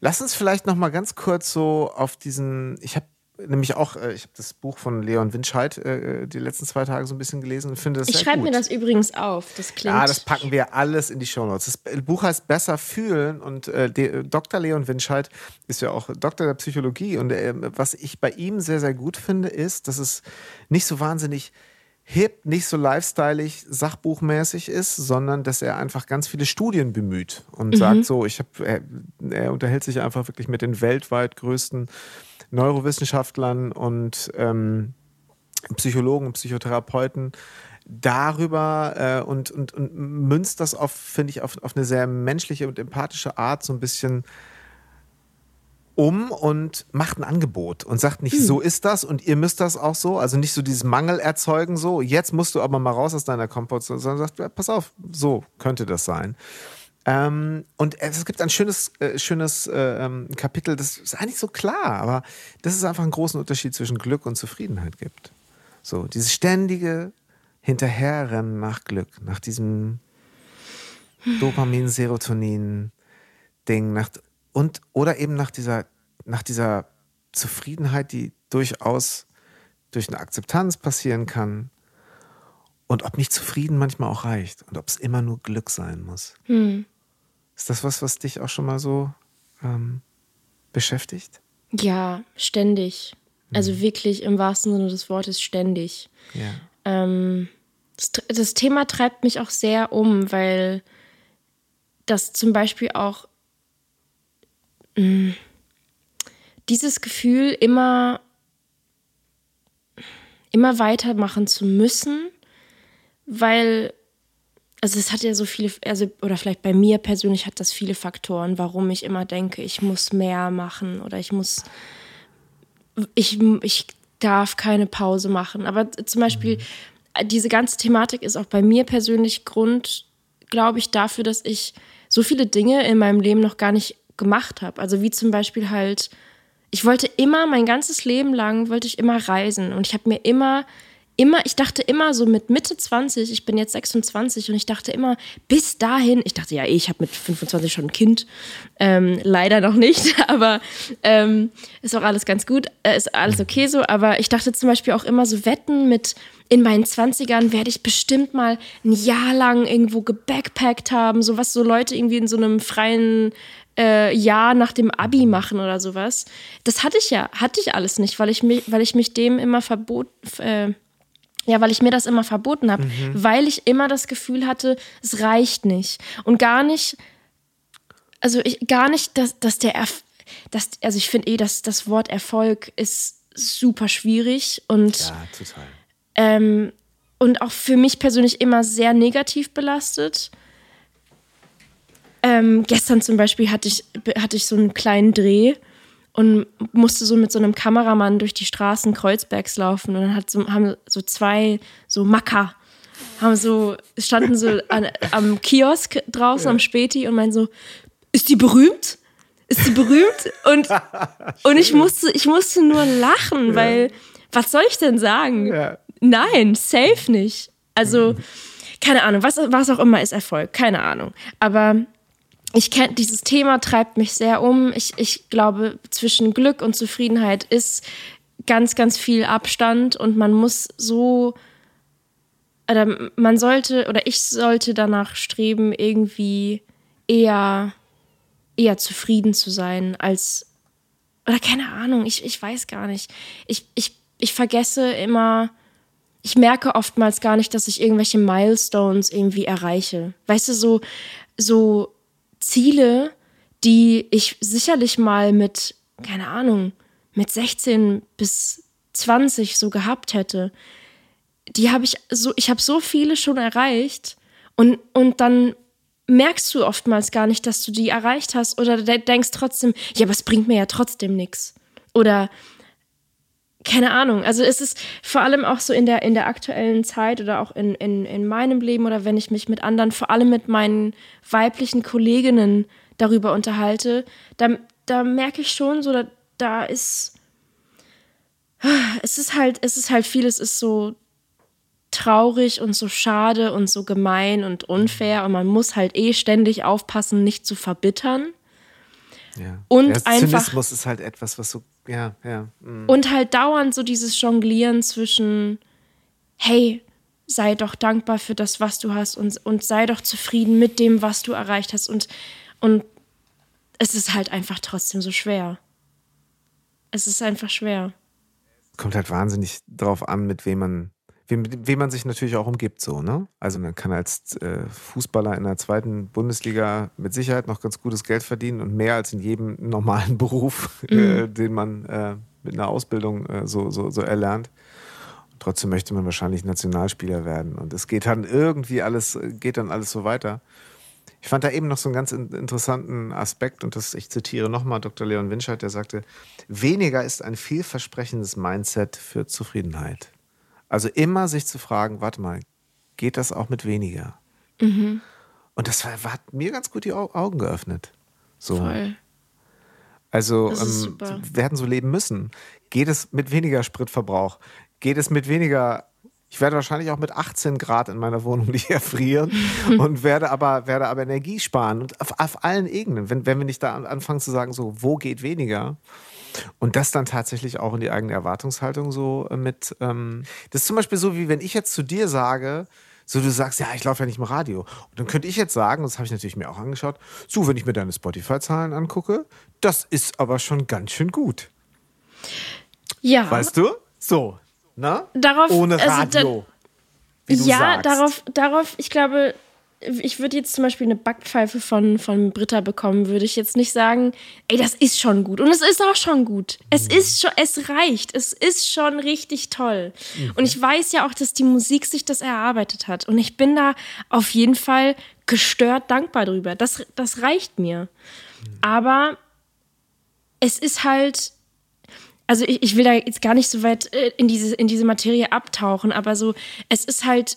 [SPEAKER 2] lass uns vielleicht noch mal ganz kurz so auf diesen, ich habe nämlich auch, äh, ich habe das Buch von Leon Winscheid äh, die letzten zwei Tage so ein bisschen gelesen und finde das
[SPEAKER 1] Ich schreibe mir das übrigens auf. Das klingt.
[SPEAKER 2] Ja, das packen wir alles in die Shownotes. Das Buch heißt Besser fühlen und äh, Dr. Leon Winscheid ist ja auch Doktor der Psychologie und äh, was ich bei ihm sehr, sehr gut finde, ist, dass es nicht so wahnsinnig hip, nicht so lifestyleig, sachbuchmäßig ist, sondern dass er einfach ganz viele Studien bemüht und mhm. sagt so, ich habe, er, er, unterhält sich einfach wirklich mit den weltweit größten Neurowissenschaftlern und ähm, Psychologen und Psychotherapeuten darüber äh, und, und, und münzt das auf, finde ich, auf, auf eine sehr menschliche und empathische Art so ein bisschen um und macht ein Angebot und sagt nicht, hm. so ist das und ihr müsst das auch so. Also nicht so dieses Mangel erzeugen, so, jetzt musst du aber mal raus aus deiner Komfortzone, sondern sagt, ja, pass auf, so könnte das sein. Ähm, und es gibt ein schönes, äh, schönes äh, ähm, Kapitel, das ist eigentlich so klar, aber das ist einfach einen großen Unterschied zwischen Glück und Zufriedenheit gibt. So, dieses ständige Hinterherrennen nach Glück, nach diesem Dopamin, Serotonin, Ding, nach und oder eben nach dieser, nach dieser Zufriedenheit, die durchaus durch eine Akzeptanz passieren kann. Und ob nicht zufrieden manchmal auch reicht und ob es immer nur Glück sein muss. Hm. Ist das was, was dich auch schon mal so ähm, beschäftigt?
[SPEAKER 1] Ja, ständig. Also hm. wirklich im wahrsten Sinne des Wortes ständig. Ja. Ähm, das, das Thema treibt mich auch sehr um, weil das zum Beispiel auch Mm. dieses Gefühl, immer, immer weitermachen zu müssen, weil, also es hat ja so viele, also, oder vielleicht bei mir persönlich hat das viele Faktoren, warum ich immer denke, ich muss mehr machen oder ich muss, ich, ich darf keine Pause machen. Aber zum Beispiel, mhm. diese ganze Thematik ist auch bei mir persönlich Grund, glaube ich, dafür, dass ich so viele Dinge in meinem Leben noch gar nicht gemacht habe. Also wie zum Beispiel halt, ich wollte immer, mein ganzes Leben lang wollte ich immer reisen und ich habe mir immer immer, ich dachte immer so mit Mitte 20, ich bin jetzt 26 und ich dachte immer, bis dahin, ich dachte ja, eh, ich habe mit 25 schon ein Kind, ähm, leider noch nicht, <laughs> aber ähm, ist auch alles ganz gut, äh, ist alles okay so, aber ich dachte zum Beispiel auch immer so Wetten mit, in meinen 20ern werde ich bestimmt mal ein Jahr lang irgendwo gebackpackt haben, so was so Leute irgendwie in so einem freien äh, Jahr nach dem Abi machen oder sowas. Das hatte ich ja, hatte ich alles nicht, weil ich mich, weil ich mich dem immer verbot, äh, ja, weil ich mir das immer verboten habe, mhm. weil ich immer das Gefühl hatte, es reicht nicht. Und gar nicht, also ich, gar nicht, dass, dass der, Erf dass, also ich finde eh, dass das Wort Erfolg ist super schwierig und. Ja, total. Ähm, und auch für mich persönlich immer sehr negativ belastet. Ähm, gestern zum Beispiel hatte ich, hatte ich so einen kleinen Dreh und musste so mit so einem Kameramann durch die Straßen Kreuzbergs laufen und dann hat so, haben so zwei so Macker haben so standen so <laughs> an, am Kiosk draußen ja. am Späti und meinen so ist die berühmt ist die berühmt und <laughs> und ich musste ich musste nur lachen ja. weil was soll ich denn sagen ja. nein safe nicht also <laughs> keine Ahnung was was auch immer ist Erfolg keine Ahnung aber ich kenne dieses Thema treibt mich sehr um. Ich, ich glaube, zwischen Glück und Zufriedenheit ist ganz, ganz viel Abstand und man muss so oder man sollte oder ich sollte danach streben, irgendwie eher, eher zufrieden zu sein als oder keine Ahnung, ich, ich weiß gar nicht. Ich, ich, ich vergesse immer, ich merke oftmals gar nicht, dass ich irgendwelche Milestones irgendwie erreiche. Weißt du, so, so Ziele, die ich sicherlich mal mit, keine Ahnung, mit 16 bis 20 so gehabt hätte. Die habe ich so, ich habe so viele schon erreicht und, und dann merkst du oftmals gar nicht, dass du die erreicht hast oder denkst trotzdem, ja, aber es bringt mir ja trotzdem nichts. Oder keine Ahnung. Also es ist vor allem auch so in der, in der aktuellen Zeit oder auch in, in, in meinem Leben oder wenn ich mich mit anderen, vor allem mit meinen weiblichen Kolleginnen darüber unterhalte, da, da merke ich schon so, da, da ist, es ist halt, es ist halt vieles ist so traurig und so schade und so gemein und unfair und man muss halt eh ständig aufpassen, nicht zu verbittern.
[SPEAKER 2] Ja.
[SPEAKER 1] Und
[SPEAKER 2] ja,
[SPEAKER 1] einfach.
[SPEAKER 2] Zynismus ist halt etwas, was so, ja, ja. mm.
[SPEAKER 1] Und halt dauernd so dieses Jonglieren zwischen, hey, sei doch dankbar für das, was du hast und, und sei doch zufrieden mit dem, was du erreicht hast. Und, und es ist halt einfach trotzdem so schwer. Es ist einfach schwer.
[SPEAKER 2] Kommt halt wahnsinnig drauf an, mit wem man, wem, wem man sich natürlich auch umgibt, so, ne? Also man kann als äh, Fußballer in der zweiten Bundesliga mit Sicherheit noch ganz gutes Geld verdienen und mehr als in jedem normalen <laughs> Beruf, äh, den man äh, mit einer Ausbildung äh, so, so, so erlernt. Und trotzdem möchte man wahrscheinlich Nationalspieler werden. Und es geht dann irgendwie alles, geht dann alles so weiter. Ich fand da eben noch so einen ganz in- interessanten Aspekt und das, ich zitiere nochmal Dr. Leon Winscheid, der sagte, weniger ist ein vielversprechendes Mindset für Zufriedenheit. Also immer sich zu fragen, warte mal, geht das auch mit weniger? Und das war, hat mir ganz gut die Au- Augen geöffnet. So.
[SPEAKER 1] Voll.
[SPEAKER 2] Also ähm, werden so leben müssen. Geht es mit weniger Spritverbrauch? Geht es mit weniger ich werde wahrscheinlich auch mit 18 Grad in meiner Wohnung <laughs> nicht erfrieren <laughs> und werde aber, werde aber Energie sparen. Und auf, auf allen Ebenen, wenn, wenn wir nicht da an- anfangen zu sagen, so, wo geht weniger? Und das dann tatsächlich auch in die eigene Erwartungshaltung so äh, mit. Ähm, das ist zum Beispiel so, wie wenn ich jetzt zu dir sage, so du sagst, ja, ich laufe ja nicht im Radio. Und dann könnte ich jetzt sagen, das habe ich natürlich mir auch angeschaut, so, wenn ich mir deine Spotify-Zahlen angucke, das ist aber schon ganz schön gut.
[SPEAKER 1] Ja.
[SPEAKER 2] Weißt du? So, ne?
[SPEAKER 1] Darauf-
[SPEAKER 2] Ohne
[SPEAKER 1] also
[SPEAKER 2] Radio. wie du
[SPEAKER 1] ja,
[SPEAKER 2] sagst.
[SPEAKER 1] darauf, darauf, ich glaube, ich würde jetzt zum Beispiel eine Backpfeife von, von Britta bekommen, würde ich jetzt nicht sagen, ey, das ist schon gut. Und es ist auch schon gut. Es
[SPEAKER 2] Mhm.
[SPEAKER 1] ist schon, es reicht. Es ist schon richtig toll.
[SPEAKER 2] Mhm.
[SPEAKER 1] Und ich weiß ja auch, dass die Musik sich das erarbeitet hat. Und ich bin da auf jeden Fall gestört dankbar drüber. Das, das reicht mir.
[SPEAKER 2] Mhm.
[SPEAKER 1] Aber es ist halt, also ich, ich will da jetzt gar nicht so weit äh, in diese, in diese Materie abtauchen, aber so, es ist halt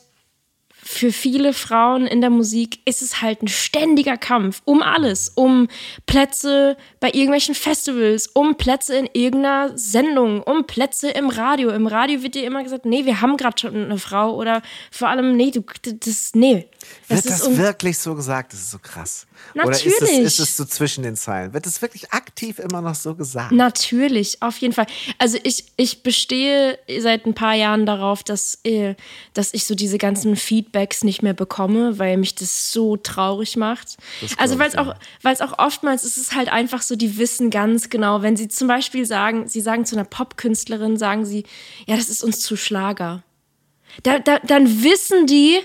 [SPEAKER 1] für viele Frauen in der Musik ist es halt ein ständiger Kampf um alles, um Plätze bei irgendwelchen Festivals, um Plätze in irgendeiner Sendung, um Plätze im Radio. Im Radio wird dir immer gesagt, nee, wir haben gerade schon eine Frau oder vor allem, nee, du, das, nee.
[SPEAKER 2] Wird das
[SPEAKER 1] un-
[SPEAKER 2] wirklich so gesagt? Das ist so krass. Oder ist
[SPEAKER 1] Natürlich.
[SPEAKER 2] es, ist es so zwischen den Zeilen? Wird es wirklich aktiv immer noch so gesagt?
[SPEAKER 1] Natürlich, auf jeden Fall. Also ich, ich bestehe seit ein paar Jahren darauf, dass, äh, dass ich so diese ganzen Feedbacks nicht mehr bekomme, weil mich das so traurig macht. Also weil es auch, weil es auch oftmals ist es halt einfach so, die wissen ganz genau, wenn sie zum Beispiel sagen, sie sagen zu einer Popkünstlerin, sagen sie, ja, das ist uns zu Schlager. Da, da, dann wissen die,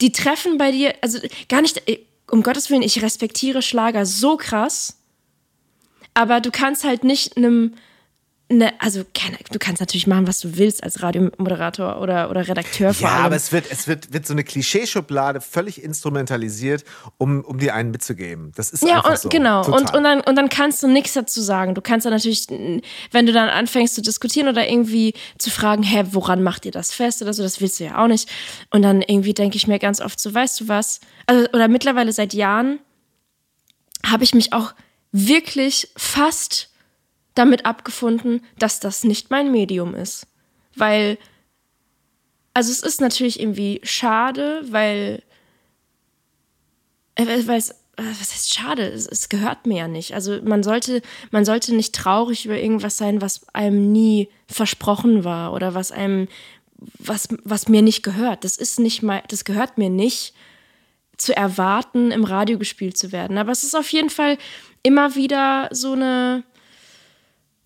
[SPEAKER 1] die treffen bei dir, also gar nicht, äh, um Gottes Willen, ich respektiere Schlager so krass, aber du kannst halt nicht einem, ne, also keine, du kannst natürlich machen, was du willst als Radiomoderator oder, oder Redakteur vor
[SPEAKER 2] Ja,
[SPEAKER 1] allem.
[SPEAKER 2] aber es wird, es wird, wird so eine Klischeeschublade völlig instrumentalisiert, um, um dir einen mitzugeben. Das ist
[SPEAKER 1] Ja,
[SPEAKER 2] einfach
[SPEAKER 1] und,
[SPEAKER 2] so.
[SPEAKER 1] genau.
[SPEAKER 2] Total.
[SPEAKER 1] Und, und, dann, und dann kannst du nichts dazu sagen. Du kannst dann natürlich, wenn du dann anfängst zu diskutieren oder irgendwie zu fragen, hä, woran macht ihr das fest oder so, das willst du ja auch nicht. Und dann irgendwie denke ich mir ganz oft so, weißt du was? Also, oder mittlerweile seit Jahren habe ich mich auch wirklich fast damit abgefunden, dass das nicht mein Medium ist. Weil, also es ist natürlich irgendwie schade, weil äh, weil es, äh, was heißt schade? Es, es gehört mir ja nicht. Also man sollte, man sollte nicht traurig über irgendwas sein, was einem nie versprochen war oder was einem, was, was mir nicht gehört. Das ist nicht mal, das gehört mir nicht zu erwarten, im Radio gespielt zu werden. Aber es ist auf jeden Fall immer wieder so eine.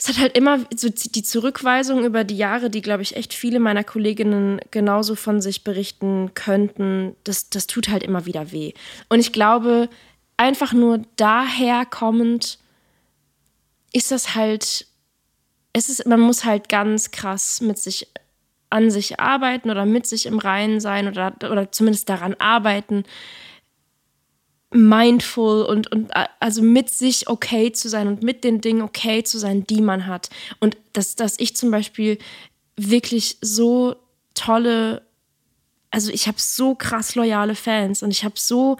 [SPEAKER 1] Es hat halt immer so die Zurückweisung über die Jahre, die, glaube ich, echt viele meiner Kolleginnen genauso von sich berichten könnten. Das, das tut halt immer wieder weh. Und ich glaube, einfach nur daher kommend ist das halt. Es ist, man muss halt ganz krass mit sich an sich arbeiten oder mit sich im Reinen sein oder, oder zumindest daran arbeiten, mindful und, und äh, also mit sich okay zu sein und mit den Dingen okay zu sein, die man hat. Und dass, dass ich zum Beispiel wirklich so tolle, also ich habe so krass loyale Fans und ich habe so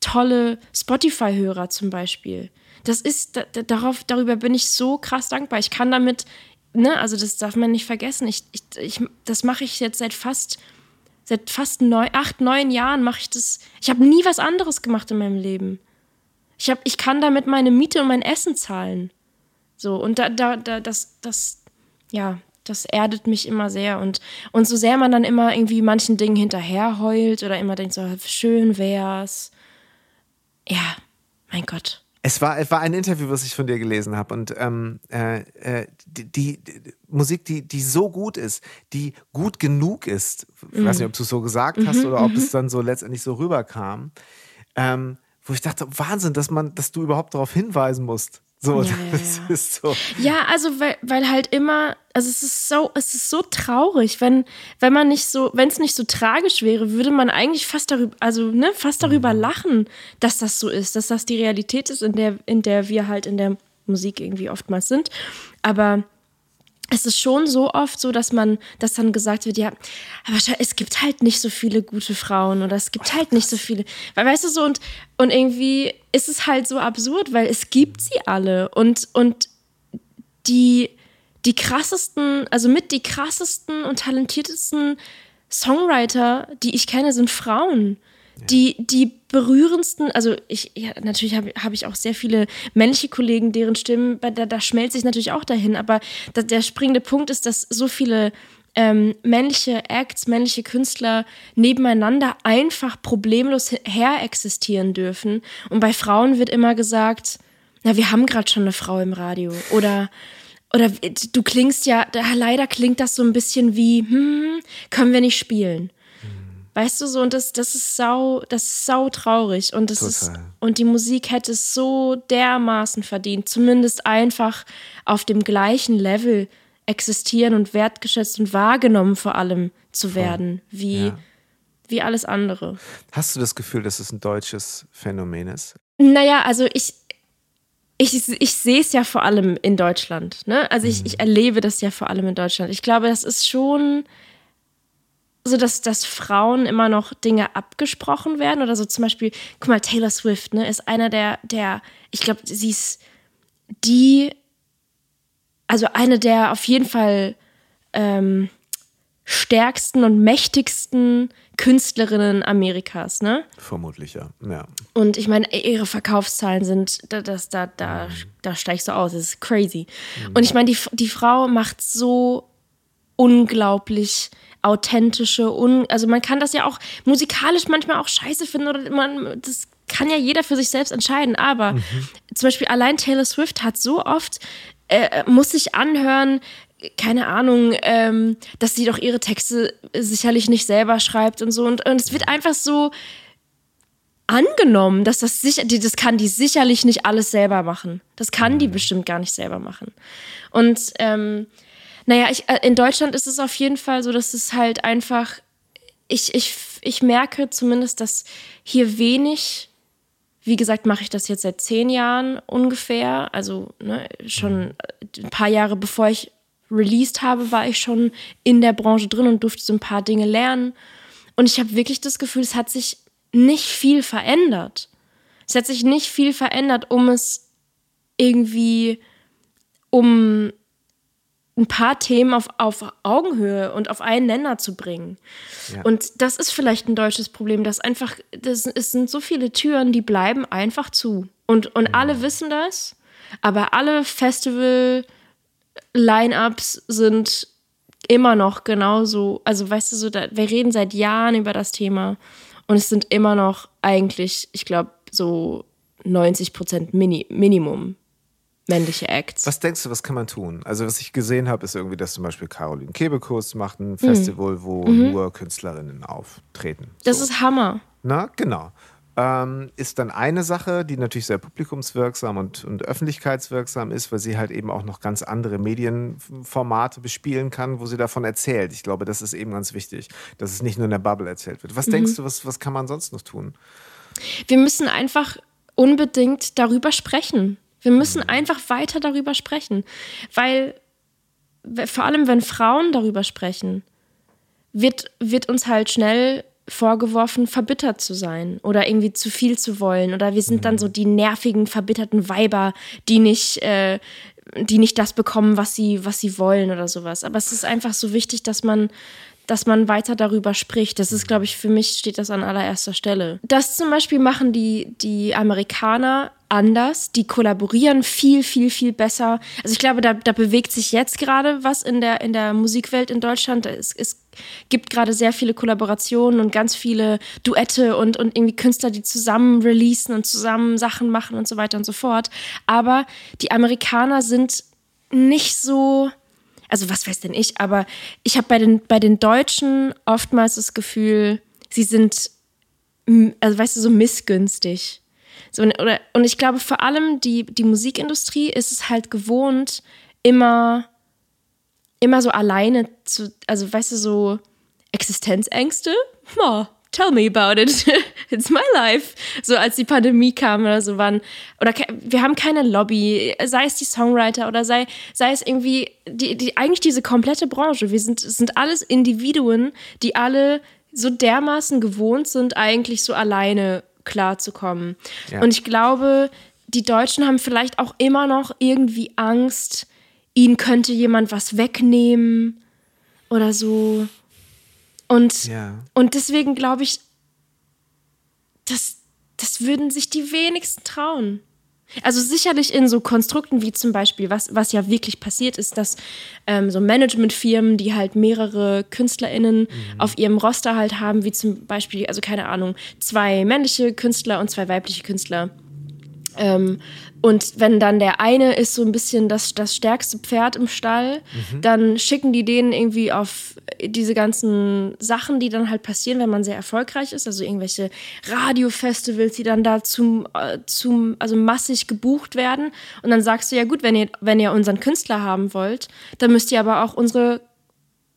[SPEAKER 1] tolle Spotify-Hörer zum Beispiel. Das ist, da, da- darauf, darüber bin ich so krass dankbar. Ich kann damit, ne, also das darf man nicht vergessen. Ich, ich, ich, das mache ich jetzt seit fast, seit fast neun, acht, neun Jahren mache ich das. Ich habe nie was anderes gemacht in meinem Leben. Ich, hab, ich kann damit meine Miete und mein Essen zahlen. So, und da, da, da, das, das, ja, das erdet mich immer sehr. Und, und so sehr man dann immer irgendwie manchen Dingen hinterher heult oder immer denkt, so schön wär's. Ja, mein Gott.
[SPEAKER 2] Es war, es war ein Interview, was ich von dir gelesen habe. Und ähm, äh, äh die, die, die, Musik, die, die so gut ist, die gut genug ist, ich weiß nicht, ob du es so gesagt hast mhm, oder ob es mhm. dann so letztendlich so rüberkam, ähm, wo ich dachte, Wahnsinn, dass man, dass du überhaupt darauf hinweisen musst. So,
[SPEAKER 1] ja, das ja. <laughs> ist so. Ja, also weil, weil halt immer, also es ist so, es ist so traurig, wenn, wenn man nicht so, wenn es nicht so tragisch wäre, würde man eigentlich fast darüber, also ne, fast darüber mhm. lachen, dass das so ist, dass das die Realität ist, in der, in der wir halt in der Musik irgendwie oftmals sind. Aber es ist schon so oft so, dass man, dass dann gesagt wird, ja, aber es gibt halt nicht so viele gute Frauen oder es gibt halt nicht so viele, weil weißt du so und und irgendwie ist es halt so absurd, weil es gibt sie alle und und die die krassesten, also mit die krassesten und talentiertesten Songwriter, die ich kenne, sind Frauen. Die, die berührendsten, also ich, ja, natürlich habe hab ich auch sehr viele männliche Kollegen, deren Stimmen, da, da schmelzt sich natürlich auch dahin, aber da, der springende Punkt ist, dass so viele ähm, männliche Acts, männliche Künstler nebeneinander einfach problemlos her existieren dürfen. Und bei Frauen wird immer gesagt, na, wir haben gerade schon eine Frau im Radio. Oder, oder du klingst ja, leider klingt das so ein bisschen wie, hm, können wir nicht spielen. Weißt du so, und das, das ist sau, das ist sau traurig. Und das Total. ist, und die Musik hätte es so dermaßen verdient, zumindest einfach auf dem gleichen Level existieren und wertgeschätzt und wahrgenommen vor allem zu werden, wie, ja. wie alles andere.
[SPEAKER 2] Hast du das Gefühl, dass es ein deutsches Phänomen ist?
[SPEAKER 1] Naja, also ich, ich, ich sehe es ja vor allem in Deutschland. Ne? Also ich, mhm. ich erlebe das ja vor allem in Deutschland. Ich glaube, das ist schon so, dass, dass Frauen immer noch Dinge abgesprochen werden oder so zum Beispiel, guck mal, Taylor Swift, ne, ist einer der, der, ich glaube, sie ist die, also eine der auf jeden Fall ähm, stärksten und mächtigsten Künstlerinnen Amerikas, ne?
[SPEAKER 2] Vermutlich, ja. ja.
[SPEAKER 1] Und ich meine, ihre Verkaufszahlen sind, da, das, da, da, mhm. da steigst du aus, das ist crazy. Mhm. Und ich meine, die, die Frau macht so unglaublich authentische, un also man kann das ja auch musikalisch manchmal auch scheiße finden oder man, das kann ja jeder für sich selbst entscheiden, aber mhm. zum Beispiel allein Taylor Swift hat so oft, äh, muss sich anhören, keine Ahnung, ähm, dass sie doch ihre Texte sicherlich nicht selber schreibt und so und, und es wird einfach so angenommen, dass das sicher, das kann die sicherlich nicht alles selber machen. Das kann die mhm. bestimmt gar nicht selber machen. Und ähm, naja, ich, äh, in Deutschland ist es auf jeden Fall so, dass es halt einfach, ich, ich, ich merke zumindest, dass hier wenig, wie gesagt, mache ich das jetzt seit zehn Jahren ungefähr, also ne, schon ein paar Jahre bevor ich released habe, war ich schon in der Branche drin und durfte so ein paar Dinge lernen. Und ich habe wirklich das Gefühl, es hat sich nicht viel verändert. Es hat sich nicht viel verändert, um es irgendwie, um ein paar Themen auf, auf Augenhöhe und auf einen Nenner zu bringen. Ja. Und das ist vielleicht ein deutsches Problem, dass einfach, das, es sind so viele Türen, die bleiben einfach zu. Und, und mhm. alle wissen das, aber alle Festival-Line-Ups sind immer noch genauso, also weißt du so, da, wir reden seit Jahren über das Thema und es sind immer noch eigentlich, ich glaube, so 90 Prozent Mini Minimum männliche Acts.
[SPEAKER 2] Was denkst du, was kann man tun? Also, was ich gesehen habe, ist irgendwie, dass zum Beispiel Caroline Kebekus macht ein Festival, mhm. wo mhm. nur Künstlerinnen auftreten.
[SPEAKER 1] Das ist Hammer.
[SPEAKER 2] Na, genau. Ähm, ist dann eine Sache, die natürlich sehr publikumswirksam und, und öffentlichkeitswirksam ist, weil sie halt eben auch noch ganz andere Medienformate bespielen kann, wo sie davon erzählt. Ich glaube, das ist eben ganz wichtig, dass es nicht nur in der Bubble erzählt wird. Was mhm. denkst du, was, was kann man sonst noch tun?
[SPEAKER 1] Wir müssen einfach unbedingt darüber sprechen. Wir müssen einfach weiter darüber sprechen, weil vor allem wenn Frauen darüber sprechen, wird, wird uns halt schnell vorgeworfen, verbittert zu sein oder irgendwie zu viel zu wollen. Oder wir sind dann so die nervigen, verbitterten Weiber, die nicht, äh, die nicht das bekommen, was sie, was sie wollen oder sowas. Aber es ist einfach so wichtig, dass man dass man weiter darüber spricht. Das ist, glaube ich, für mich steht das an allererster Stelle. Das zum Beispiel machen die, die Amerikaner anders. Die kollaborieren viel, viel, viel besser. Also ich glaube, da, da bewegt sich jetzt gerade was in der, in der Musikwelt in Deutschland. Es, es gibt gerade sehr viele Kollaborationen und ganz viele Duette und, und irgendwie Künstler, die zusammen releasen und zusammen Sachen machen und so weiter und so fort. Aber die Amerikaner sind nicht so also was weiß denn ich, aber ich habe bei den, bei den Deutschen oftmals das Gefühl, sie sind, also weißt du, so missgünstig. So, oder, und ich glaube, vor allem die, die Musikindustrie ist es halt gewohnt, immer, immer so alleine zu, also weißt du, so Existenzängste? Oh, tell me about it. <laughs> It's my life. So als die Pandemie kam oder so waren. Oder wir haben keine Lobby, sei es die Songwriter oder sei, sei es irgendwie die, die, eigentlich diese komplette Branche. Wir sind, sind alles Individuen, die alle so dermaßen gewohnt sind, eigentlich so alleine klarzukommen. Ja. Und ich glaube, die Deutschen haben vielleicht auch immer noch irgendwie Angst, ihnen könnte jemand was wegnehmen oder so. Und, ja. und deswegen glaube ich, das, das würden sich die wenigsten trauen. Also sicherlich in so Konstrukten wie zum Beispiel, was, was ja wirklich passiert ist, dass ähm, so Managementfirmen, die halt mehrere KünstlerInnen mhm. auf ihrem Roster halt haben, wie zum Beispiel, also keine Ahnung, zwei männliche Künstler und zwei weibliche Künstler. Ähm, und wenn dann der eine ist so ein bisschen das, das stärkste Pferd im Stall, mhm. dann schicken die denen irgendwie auf diese ganzen Sachen, die dann halt passieren, wenn man sehr erfolgreich ist, also irgendwelche Radiofestivals, die dann da zum, äh, zum, also massig gebucht werden. Und dann sagst du, ja gut, wenn ihr, wenn ihr unseren Künstler haben wollt, dann müsst ihr aber auch unsere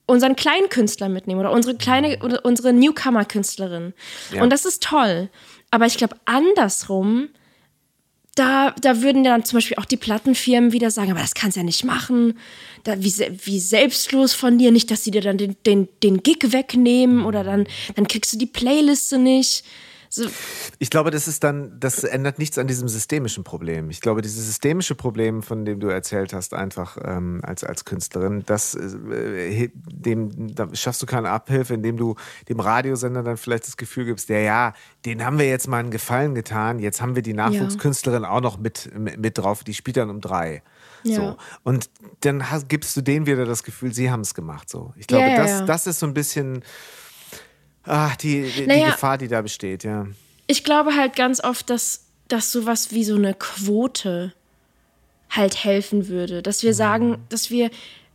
[SPEAKER 1] unseren kleinen Künstler mitnehmen oder unsere kleine oder unsere Newcomer-Künstlerin. Ja. Und das ist toll. Aber ich glaube, andersrum da, da würden dann zum Beispiel auch die Plattenfirmen wieder sagen, aber das kannst du ja nicht machen. Da, wie, wie selbstlos von dir, nicht, dass sie dir dann den, den, den Gig wegnehmen oder dann, dann kriegst du die Playliste nicht. So.
[SPEAKER 2] Ich glaube, das ist dann, das ändert nichts an diesem systemischen Problem. Ich glaube, dieses systemische Problem, von dem du erzählt hast, einfach ähm, als, als Künstlerin, das, äh, dem, da schaffst du keine Abhilfe, indem du dem Radiosender dann vielleicht das Gefühl gibst, ja, ja, den haben wir jetzt mal einen Gefallen getan, jetzt haben wir die Nachwuchskünstlerin ja. auch noch mit, mit drauf, die spielt dann um drei. Ja. So. Und dann hast, gibst du denen wieder das Gefühl, sie haben es gemacht. So. Ich glaube, ja, das, das ist so ein bisschen Ach, die, die, naja, die Gefahr, die da besteht, ja.
[SPEAKER 1] Ich glaube halt ganz oft, dass, dass sowas wie so eine Quote halt helfen würde. Dass wir mhm. sagen, dass wir,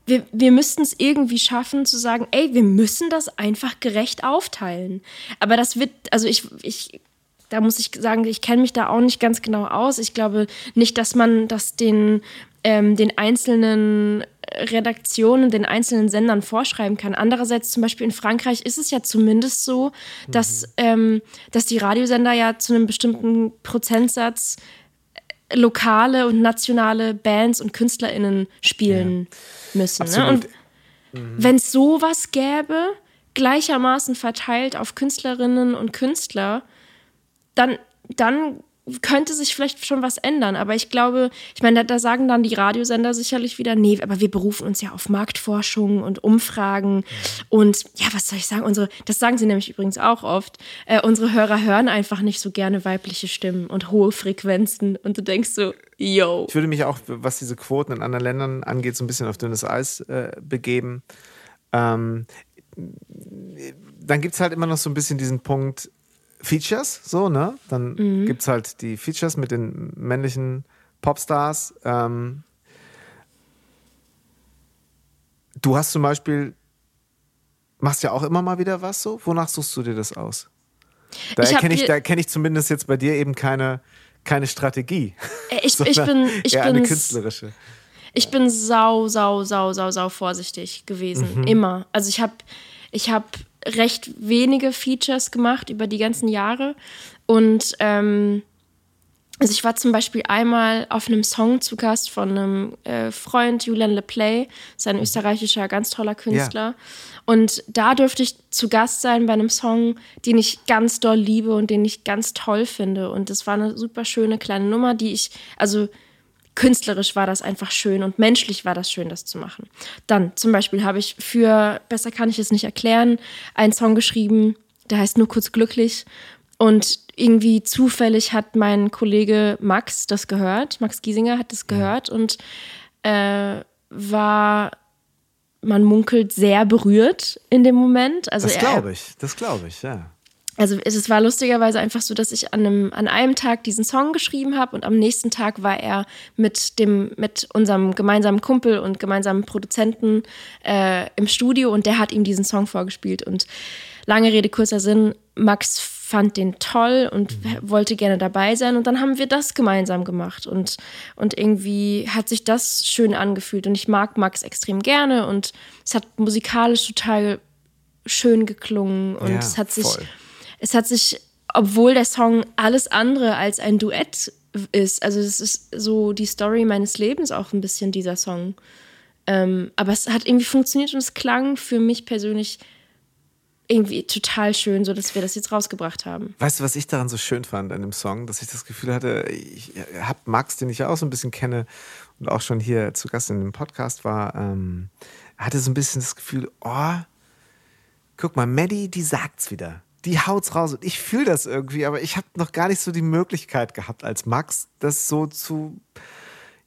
[SPEAKER 1] wir, wir müssten es irgendwie schaffen zu sagen, ey, wir müssen das einfach gerecht aufteilen. Aber das wird, also ich, ich da muss ich sagen, ich kenne mich da auch nicht ganz genau aus. Ich glaube nicht, dass man das den, ähm, den einzelnen Redaktionen, den einzelnen Sendern vorschreiben kann. Andererseits zum Beispiel in Frankreich ist es ja zumindest so, dass, mhm. ähm, dass die Radiosender ja zu einem bestimmten Prozentsatz äh, lokale und nationale Bands und KünstlerInnen spielen ja. müssen. Ne? Und mhm. wenn es sowas gäbe, gleichermaßen verteilt auf Künstlerinnen und Künstler, dann, dann könnte sich vielleicht schon was ändern. Aber ich glaube, ich meine, da, da, sagen dann die Radiosender sicherlich wieder, nee, aber wir berufen uns ja auf Marktforschung und Umfragen. Und ja, was soll ich sagen? Unsere, das sagen sie nämlich übrigens auch oft. Äh, unsere Hörer hören einfach nicht so gerne weibliche Stimmen und hohe Frequenzen. Und du denkst so, yo.
[SPEAKER 2] Ich würde mich auch, was diese Quoten in anderen Ländern angeht, so ein bisschen auf dünnes Eis äh, begeben. Ähm, dann gibt es halt immer noch so ein bisschen diesen Punkt, Features, so, ne? Dann mhm. gibt es halt die Features mit den männlichen Popstars. Ähm, du hast zum Beispiel, machst ja auch immer mal wieder was so. Wonach suchst du dir das aus? Da erkenne ich, da ich zumindest jetzt bei dir eben keine, keine Strategie.
[SPEAKER 1] Äh, ich, ich <laughs> bin, ich
[SPEAKER 2] eher
[SPEAKER 1] bin
[SPEAKER 2] eine künstlerische.
[SPEAKER 1] Ich bin sau, sau, sau, sau, sau vorsichtig gewesen. Mhm. Immer. Also ich habe ich hab recht wenige Features gemacht über die ganzen Jahre. Und ähm, also ich war zum Beispiel einmal auf einem Song zu Gast von einem äh, Freund, Julian LePlay, ist ein österreichischer, ganz toller Künstler. Ja. Und da durfte ich zu Gast sein bei einem Song, den ich ganz doll liebe und den ich ganz toll finde. Und das war eine super schöne kleine Nummer, die ich, also künstlerisch war das einfach schön und menschlich war das schön, das zu machen. Dann zum Beispiel habe ich für Besser kann ich es nicht erklären einen Song geschrieben, der heißt Nur kurz glücklich. Und irgendwie zufällig hat mein Kollege Max das gehört, Max Giesinger hat das gehört und äh, war, man munkelt, sehr berührt in dem Moment. Also
[SPEAKER 2] das glaube ich, das glaube ich, ja
[SPEAKER 1] also es war lustigerweise einfach so, dass ich an einem, an einem Tag diesen Song geschrieben habe und am nächsten Tag war er mit dem, mit unserem gemeinsamen Kumpel und gemeinsamen Produzenten äh, im Studio und der hat ihm diesen Song vorgespielt. Und lange Rede, kurzer Sinn, Max fand den toll und mhm. wollte gerne dabei sein. Und dann haben wir das gemeinsam gemacht. Und, und irgendwie hat sich das schön angefühlt. Und ich mag Max extrem gerne und es hat musikalisch total schön geklungen und ja, es hat sich. Voll es hat sich, obwohl der Song alles andere als ein Duett ist, also es ist so die Story meines Lebens auch ein bisschen dieser Song. Ähm, aber es hat irgendwie funktioniert und es klang für mich persönlich irgendwie total schön, so dass wir das jetzt rausgebracht haben.
[SPEAKER 2] Weißt du, was ich daran so schön fand an dem Song, dass ich das Gefühl hatte, ich habe Max, den ich ja auch so ein bisschen kenne und auch schon hier zu Gast in dem Podcast war, ähm, hatte so ein bisschen das Gefühl, oh, guck mal, Maddie, die sagt's wieder die haut's raus und ich fühle das irgendwie, aber ich habe noch gar nicht so die Möglichkeit gehabt als Max, das so zu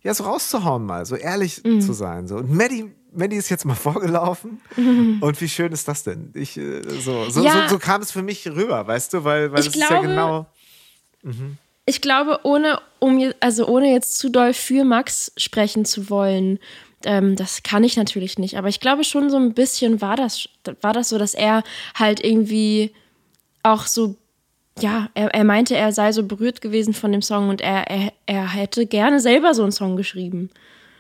[SPEAKER 2] ja so rauszuhauen mal, so ehrlich mhm. zu sein so und Maddie Maddie ist jetzt mal <laughs> vorgelaufen mhm. und wie schön ist das denn? Ich äh, so so, ja. so, so, kam es für mich rüber, weißt du, weil weil
[SPEAKER 1] ich
[SPEAKER 2] das
[SPEAKER 1] glaube,
[SPEAKER 2] ist ja genau
[SPEAKER 1] mhm. Ich glaube, ohne um also ohne jetzt zu doll für Max sprechen zu wollen, ähm, das kann ich natürlich nicht, aber ich glaube schon so ein bisschen war das war das so, dass er halt irgendwie auch so, ja, er, er meinte, er sei so berührt gewesen von dem Song und er, er, er hätte gerne selber so einen Song geschrieben.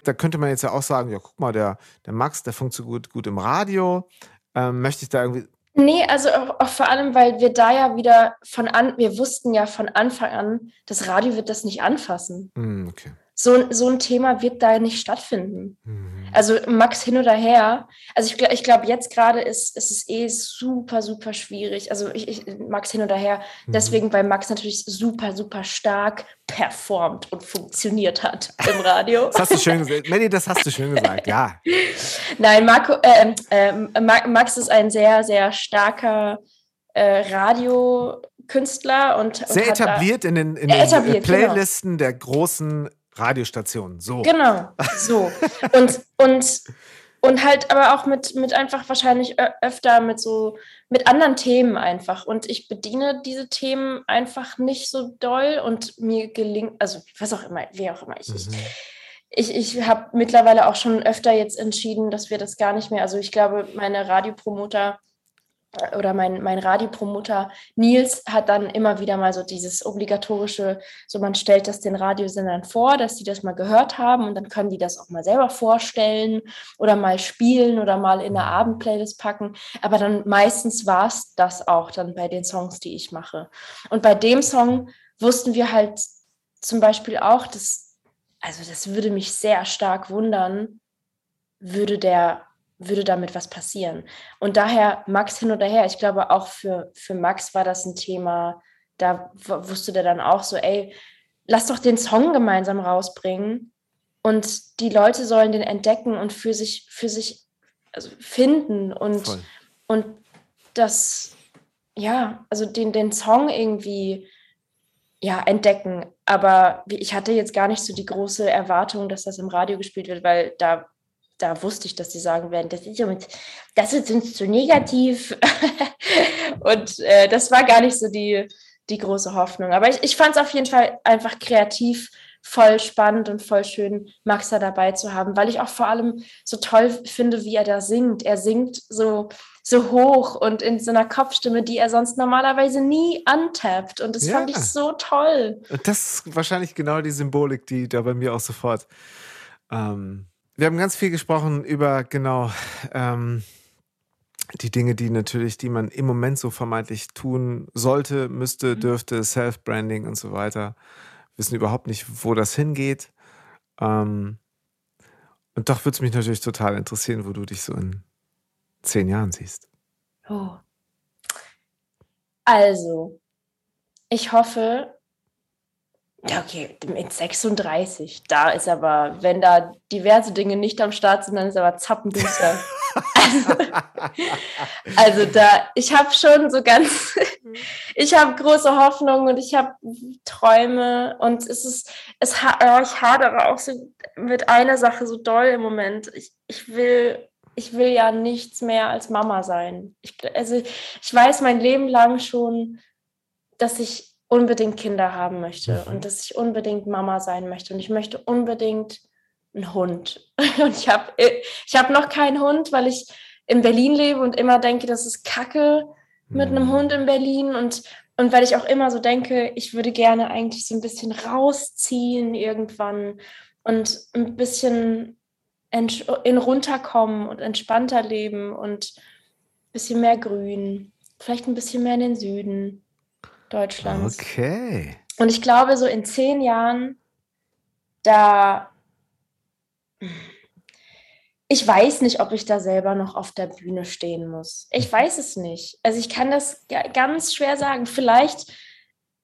[SPEAKER 2] Da könnte man jetzt ja auch sagen, ja, guck mal, der, der Max, der funktioniert gut, gut im Radio. Ähm, möchte ich da irgendwie
[SPEAKER 1] Nee, also auch, auch, vor allem, weil wir da ja wieder von an, wir wussten ja von Anfang an, das Radio wird das nicht anfassen.
[SPEAKER 2] Mm, okay
[SPEAKER 1] so, so ein Thema wird da nicht stattfinden. Mhm. Also Max hin oder her. Also ich, ich glaube, jetzt gerade ist, ist es eh super, super schwierig. Also ich, ich, Max hin oder her. Mhm. Deswegen, weil Max natürlich super, super stark performt und funktioniert hat im Radio.
[SPEAKER 2] das hast du schön gesagt. Melly, das hast du schön gesagt, ja. <laughs>
[SPEAKER 1] Nein, Marco, äh, äh, Max ist ein sehr, sehr starker äh, Radiokünstler und, und
[SPEAKER 2] sehr etabliert in den, in den genau. Playlisten genau. der großen Radiostation, so.
[SPEAKER 1] Genau, so. und, und, und halt aber auch mit, mit einfach wahrscheinlich öfter mit so, mit anderen Themen einfach. Und ich bediene diese Themen einfach nicht so doll und mir gelingt, also was auch immer, wie auch immer ich. Mhm. Ich, ich habe mittlerweile auch schon öfter jetzt entschieden, dass wir das gar nicht mehr, also ich glaube, meine Radiopromoter oder mein, mein Radiopromoter Nils hat dann immer wieder mal so dieses obligatorische, so man stellt das den Radiosendern vor, dass die das mal gehört haben und dann können die das auch mal selber vorstellen oder mal spielen oder mal in eine Abendplaylist packen. Aber dann meistens war es das auch dann bei den Songs, die ich mache. Und bei dem Song wussten wir halt zum Beispiel auch, dass, also das würde mich sehr stark wundern, würde der würde damit was passieren. Und daher Max hin oder her, ich glaube auch für, für Max war das ein Thema, da wusste der dann auch so, ey, lass doch den Song gemeinsam rausbringen und die Leute sollen den entdecken und für sich, für sich also finden und, und das, ja, also den, den Song irgendwie ja, entdecken. Aber ich hatte jetzt gar nicht so die große Erwartung, dass das im Radio gespielt wird, weil da da wusste ich, dass sie sagen werden, das ist, uns, das ist uns zu negativ. <laughs> und äh, das war gar nicht so die, die große Hoffnung. Aber ich, ich fand es auf jeden Fall einfach kreativ voll spannend und voll schön, Max da dabei zu haben, weil ich auch vor allem so toll finde, wie er da singt. Er singt so, so hoch und in so einer Kopfstimme, die er sonst normalerweise nie antappt. Und das ja. fand ich so toll.
[SPEAKER 2] Das ist wahrscheinlich genau die Symbolik, die da bei mir auch sofort ähm, wir haben ganz viel gesprochen über genau ähm, die Dinge, die natürlich, die man im Moment so vermeintlich tun sollte, müsste, mhm. dürfte, Self-Branding und so weiter. Wir wissen überhaupt nicht, wo das hingeht. Ähm, und doch würde es mich natürlich total interessieren, wo du dich so in zehn Jahren siehst.
[SPEAKER 1] Oh. Also, ich hoffe, okay, mit 36. Da ist aber, wenn da diverse Dinge nicht am Start sind, dann ist aber zappenduster. <laughs> also, also da, ich habe schon so ganz, <laughs> ich habe große Hoffnungen und ich habe Träume und es ist, es, ich hadere auch so mit einer Sache so doll im Moment. Ich, ich will, ich will ja nichts mehr als Mama sein. Ich, also ich weiß mein Leben lang schon, dass ich unbedingt Kinder haben möchte mhm. und dass ich unbedingt Mama sein möchte und ich möchte unbedingt einen Hund. <laughs> Und ich habe ich hab noch keinen Hund, weil ich in Berlin lebe und immer denke, das ist Kacke mit einem mhm. Hund in Berlin und, und weil ich auch immer so denke, ich würde gerne eigentlich so ein bisschen rausziehen irgendwann und ein bisschen in runterkommen und entspannter leben und ein bisschen mehr Grün, vielleicht ein bisschen mehr in den Süden. Deutschlands.
[SPEAKER 2] Okay.
[SPEAKER 1] Und ich glaube, so in zehn Jahren, da. Ich weiß nicht, ob ich da selber noch auf der Bühne stehen muss. Ich weiß es nicht. Also ich kann das ganz schwer sagen. Vielleicht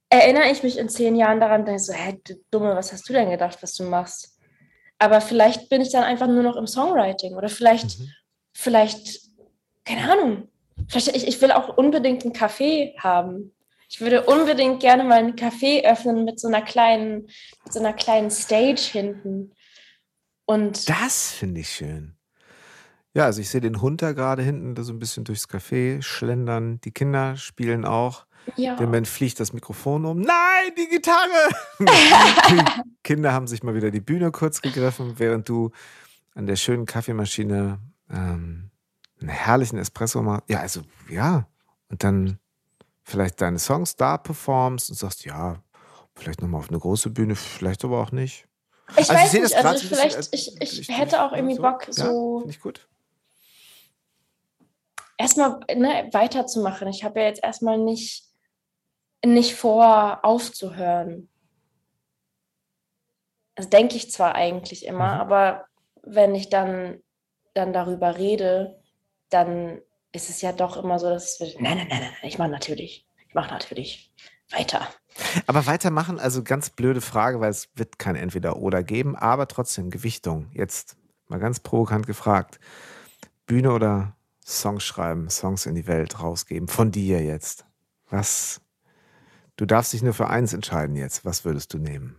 [SPEAKER 1] erinnere ich mich in zehn Jahren daran, denke so, hä, du Dumme, was hast du denn gedacht, was du machst? Aber vielleicht bin ich dann einfach nur noch im Songwriting oder vielleicht, mhm. vielleicht, keine Ahnung. Vielleicht, ich, ich will auch unbedingt einen Café haben. Ich würde unbedingt gerne mal einen Café öffnen mit so einer kleinen, mit so einer kleinen Stage hinten. Und
[SPEAKER 2] das finde ich schön. Ja, also ich sehe den Hund da gerade hinten, da so ein bisschen durchs Café schlendern. Die Kinder spielen auch. Ja. Dem Moment fliegt das Mikrofon um. Nein, die Gitarre! die <laughs> Kinder haben sich mal wieder die Bühne kurz gegriffen, während du an der schönen Kaffeemaschine ähm, einen herrlichen Espresso machst. Ja, also ja. Und dann vielleicht deine Songs da performst und sagst, ja, vielleicht nochmal auf eine große Bühne, vielleicht aber auch nicht.
[SPEAKER 1] Ich also weiß ich nicht, also vielleicht, bisschen, ich, ich hätte auch irgendwie so. Bock, so. Ja, Finde ich gut. Erstmal ne, weiterzumachen. Ich habe ja jetzt erstmal nicht, nicht vor, aufzuhören. Das denke ich zwar eigentlich immer, mhm. aber wenn ich dann, dann darüber rede, dann ist es ja doch immer so, dass es, nein, nein, nein, nein, ich mache natürlich, ich mache natürlich weiter.
[SPEAKER 2] Aber weitermachen, also ganz blöde Frage, weil es wird kein Entweder-Oder geben, aber trotzdem Gewichtung. Jetzt mal ganz provokant gefragt. Bühne oder Songs schreiben, Songs in die Welt rausgeben, von dir jetzt. Was? Du darfst dich nur für eins entscheiden jetzt. Was würdest du nehmen?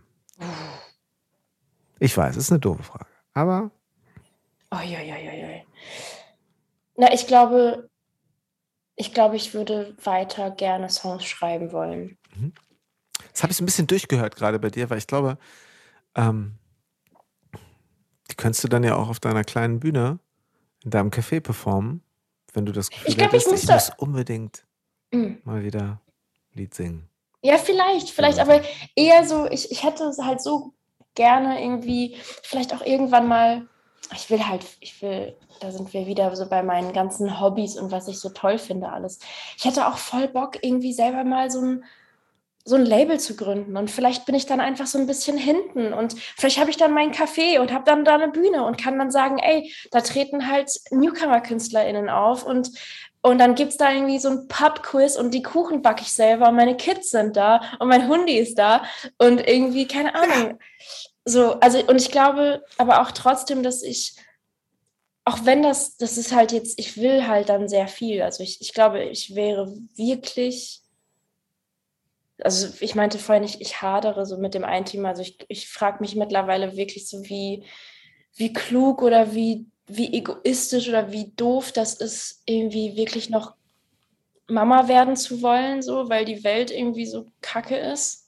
[SPEAKER 2] Ich weiß, es ist eine doofe Frage, aber.
[SPEAKER 1] Oh, ja, ja, ja, ja. Na, ich glaube, ich glaube, ich würde weiter gerne Songs schreiben wollen. Mhm.
[SPEAKER 2] Das habe ich so ein bisschen durchgehört gerade bei dir, weil ich glaube, ähm, die könntest du dann ja auch auf deiner kleinen Bühne in deinem Café performen, wenn du das Gefühl
[SPEAKER 1] ich glaub, hättest, ich, ich muss
[SPEAKER 2] unbedingt mhm. mal wieder Lied singen.
[SPEAKER 1] Ja, vielleicht, vielleicht, aber eher so, ich, ich hätte halt so gerne irgendwie, vielleicht auch irgendwann mal, ich will halt, ich will da sind wir wieder so bei meinen ganzen Hobbys und was ich so toll finde alles. Ich hätte auch voll Bock, irgendwie selber mal so ein, so ein Label zu gründen. Und vielleicht bin ich dann einfach so ein bisschen hinten und vielleicht habe ich dann meinen Café und habe dann da eine Bühne und kann dann sagen, ey, da treten halt Newcomer-KünstlerInnen auf und und dann gibt es da irgendwie so ein Pub-Quiz und die Kuchen backe ich selber und meine Kids sind da und mein Hundi ist da und irgendwie, keine Ahnung. So, also, und ich glaube aber auch trotzdem, dass ich auch wenn das, das ist halt jetzt, ich will halt dann sehr viel. Also ich, ich glaube, ich wäre wirklich, also ich meinte vorhin, ich, ich hadere so mit dem einen Thema. Also ich, ich frage mich mittlerweile wirklich so, wie, wie klug oder wie, wie egoistisch oder wie doof das ist, irgendwie wirklich noch Mama werden zu wollen, so, weil die Welt irgendwie so kacke ist.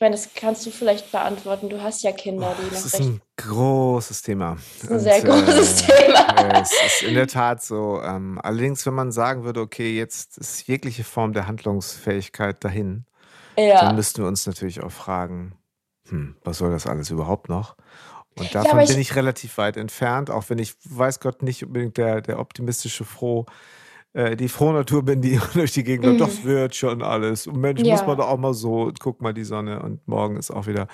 [SPEAKER 1] Ich meine, das kannst du vielleicht beantworten. Du hast ja Kinder, die
[SPEAKER 2] oh, noch Das ist ein großes Thema.
[SPEAKER 1] Das ist ein sehr Und, großes äh, Thema.
[SPEAKER 2] es ist in der Tat so. Ähm, allerdings, wenn man sagen würde, okay, jetzt ist jegliche Form der Handlungsfähigkeit dahin, ja. dann müssten wir uns natürlich auch fragen, hm, was soll das alles überhaupt noch? Und davon ja, ich, bin ich relativ weit entfernt, auch wenn ich, weiß Gott, nicht unbedingt der, der optimistische Froh äh, die Frohnatur bin, die <laughs> durch die Gegend läuft, mhm. das wird schon alles. Und Mensch, ja. muss man doch auch mal so, guck mal die Sonne und morgen ist auch wieder.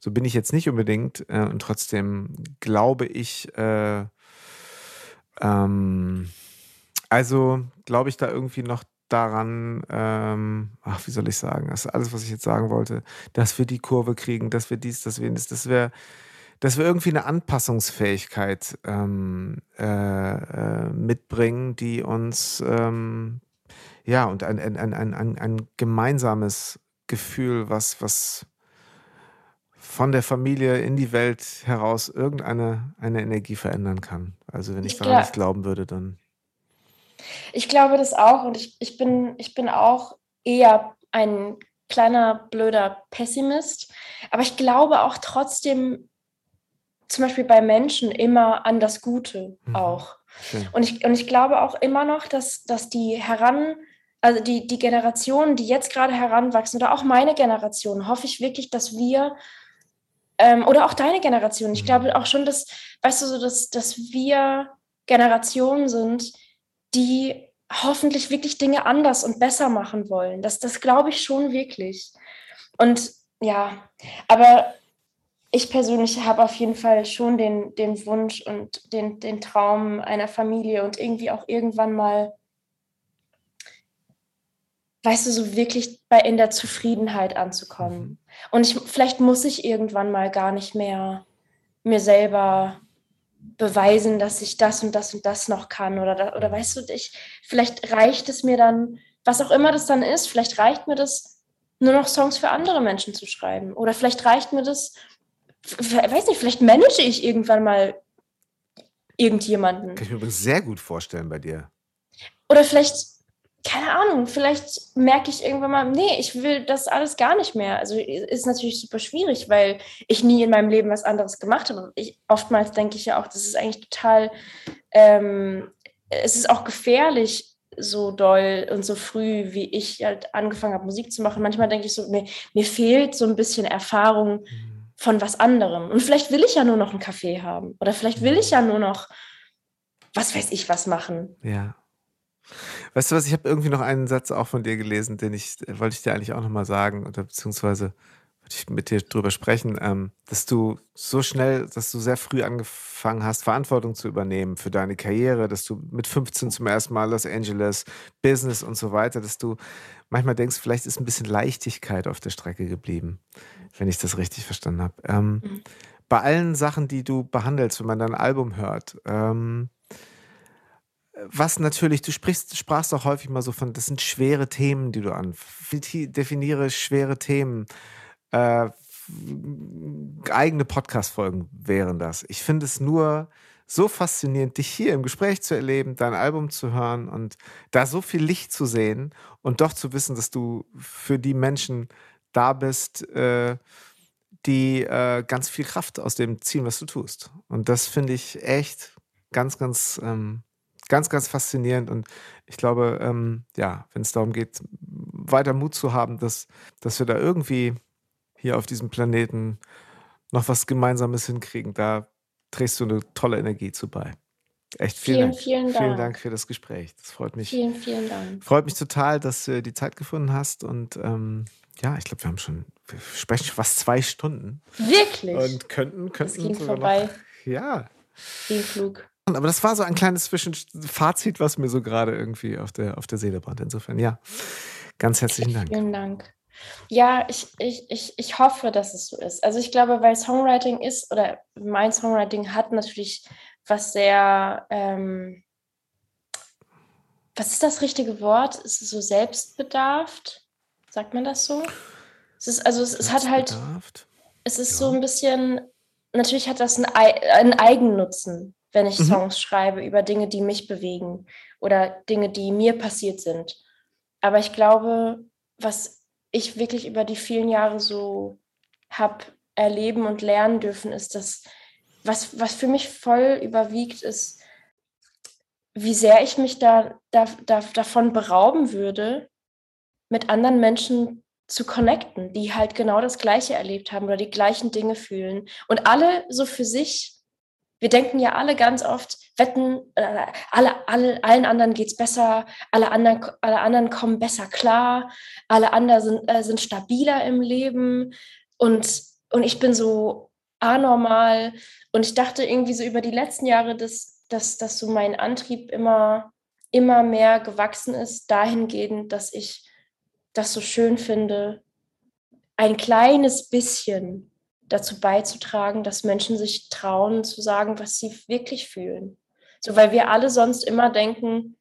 [SPEAKER 2] So bin ich jetzt nicht unbedingt. Äh, und trotzdem glaube ich, äh, ähm, also glaube ich da irgendwie noch daran, ähm, ach, wie soll ich sagen, das ist alles, was ich jetzt sagen wollte, dass wir die Kurve kriegen, dass wir dies, dass wir das, dass wir, dass wir irgendwie eine Anpassungsfähigkeit ähm, äh, äh, mitbringen, die uns ähm, ja und ein, ein, ein, ein, ein gemeinsames Gefühl, was, was von der Familie in die Welt heraus irgendeine eine Energie verändern kann. Also wenn ich, ich daran nicht glauben würde, dann.
[SPEAKER 1] Ich glaube das auch und ich, ich, bin, ich bin auch eher ein kleiner, blöder Pessimist. Aber ich glaube auch trotzdem, zum Beispiel bei Menschen, immer an das Gute mhm. auch. Und ich, und ich glaube auch immer noch, dass, dass die heran, also die, die Generationen, die jetzt gerade heranwachsen, oder auch meine Generation, hoffe ich wirklich, dass wir ähm, oder auch deine Generation. Ich glaube mhm. auch schon, dass, weißt du, so, dass, dass wir Generationen sind, die hoffentlich wirklich Dinge anders und besser machen wollen. Das, das glaube ich schon wirklich. Und ja, aber ich persönlich habe auf jeden Fall schon den, den Wunsch und den, den Traum einer Familie und irgendwie auch irgendwann mal weißt du, so wirklich bei, in der Zufriedenheit anzukommen. Mhm. Und ich, vielleicht muss ich irgendwann mal gar nicht mehr mir selber beweisen, dass ich das und das und das noch kann. Oder, oder weißt du, ich, vielleicht reicht es mir dann, was auch immer das dann ist, vielleicht reicht mir das, nur noch Songs für andere Menschen zu schreiben. Oder vielleicht reicht mir das, weiß nicht, vielleicht manage ich irgendwann mal irgendjemanden.
[SPEAKER 2] Kann ich mir übrigens sehr gut vorstellen bei dir.
[SPEAKER 1] Oder vielleicht keine Ahnung, vielleicht merke ich irgendwann mal, nee, ich will das alles gar nicht mehr. Also ist natürlich super schwierig, weil ich nie in meinem Leben was anderes gemacht habe. Ich, oftmals denke ich ja auch, das ist eigentlich total, ähm, es ist auch gefährlich, so doll und so früh, wie ich halt angefangen habe, Musik zu machen. Manchmal denke ich so, mir, mir fehlt so ein bisschen Erfahrung mhm. Von was anderem. Und vielleicht will ich ja nur noch einen Kaffee haben. Oder vielleicht will ich ja nur noch, was weiß ich, was machen.
[SPEAKER 2] Ja. Weißt du was, ich habe irgendwie noch einen Satz auch von dir gelesen, den ich, äh, wollte ich dir eigentlich auch nochmal sagen, oder beziehungsweise wollte ich mit dir drüber sprechen, ähm, dass du so schnell, dass du sehr früh angefangen hast, Verantwortung zu übernehmen für deine Karriere, dass du mit 15 zum ersten Mal Los Angeles, Business und so weiter, dass du manchmal denkst, vielleicht ist ein bisschen Leichtigkeit auf der Strecke geblieben, wenn ich das richtig verstanden habe. Ähm, mhm. Bei allen Sachen, die du behandelst, wenn man dein Album hört, ähm, was natürlich, du sprichst, sprachst auch häufig mal so von, das sind schwere Themen, die du an. Definiere schwere Themen. Äh, eigene Podcast-Folgen wären das. Ich finde es nur so faszinierend, dich hier im Gespräch zu erleben, dein Album zu hören und da so viel Licht zu sehen und doch zu wissen, dass du für die Menschen da bist, äh, die äh, ganz viel Kraft aus dem ziehen, was du tust. Und das finde ich echt ganz, ganz ähm, ganz, ganz faszinierend. Und ich glaube, ähm, ja, wenn es darum geht, weiter Mut zu haben, dass, dass wir da irgendwie hier auf diesem Planeten noch was Gemeinsames hinkriegen, da trägst du eine tolle Energie zu bei. Echt vielen, vielen Dank. Vielen Dank. Vielen Dank für das Gespräch. Das freut mich.
[SPEAKER 1] Vielen, vielen Dank.
[SPEAKER 2] Freut mich total, dass du die Zeit gefunden hast. Und ähm, ja, ich glaube, wir haben schon, wir sprechen fast zwei Stunden.
[SPEAKER 1] Wirklich?
[SPEAKER 2] Und könnten, könnten.
[SPEAKER 1] Das ging vorbei. Noch,
[SPEAKER 2] ja.
[SPEAKER 1] Den Flug.
[SPEAKER 2] Aber das war so ein kleines Zwischenfazit, was mir so gerade irgendwie auf der, auf der Seele brennt. Insofern, ja, ganz herzlichen Dank.
[SPEAKER 1] Vielen Dank. Ja, ich, ich, ich, ich hoffe, dass es so ist. Also ich glaube, weil Songwriting ist, oder mein Songwriting hat natürlich was sehr, ähm, was ist das richtige Wort? Ist es so selbstbedarft? Sagt man das so? Es ist, also es, es hat halt, es ist ja. so ein bisschen, natürlich hat das einen, einen Eigennutzen wenn ich mhm. Songs schreibe über Dinge, die mich bewegen oder Dinge, die mir passiert sind. Aber ich glaube, was ich wirklich über die vielen Jahre so habe erleben und lernen dürfen, ist, dass was, was für mich voll überwiegt, ist, wie sehr ich mich da, da, da davon berauben würde, mit anderen Menschen zu connecten, die halt genau das Gleiche erlebt haben oder die gleichen Dinge fühlen und alle so für sich wir denken ja alle ganz oft, wetten, äh, alle, alle, allen anderen geht es besser, alle anderen, alle anderen kommen besser klar, alle anderen sind, äh, sind stabiler im Leben und, und ich bin so anormal. Und ich dachte irgendwie so über die letzten Jahre, dass, dass, dass so mein Antrieb immer immer mehr gewachsen ist, dahingehend, dass ich das so schön finde, ein kleines bisschen dazu beizutragen, dass Menschen sich trauen zu sagen, was sie wirklich fühlen. So, weil wir alle sonst immer denken,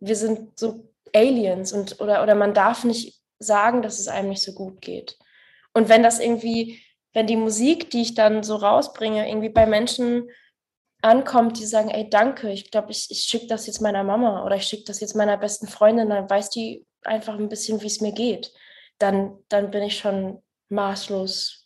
[SPEAKER 1] wir sind so Aliens und oder, oder man darf nicht sagen, dass es einem nicht so gut geht. Und wenn das irgendwie, wenn die Musik, die ich dann so rausbringe, irgendwie bei Menschen ankommt, die sagen, ey, danke, ich glaube, ich, ich schicke das jetzt meiner Mama oder ich schicke das jetzt meiner besten Freundin, dann weiß die einfach ein bisschen, wie es mir geht, dann, dann bin ich schon maßlos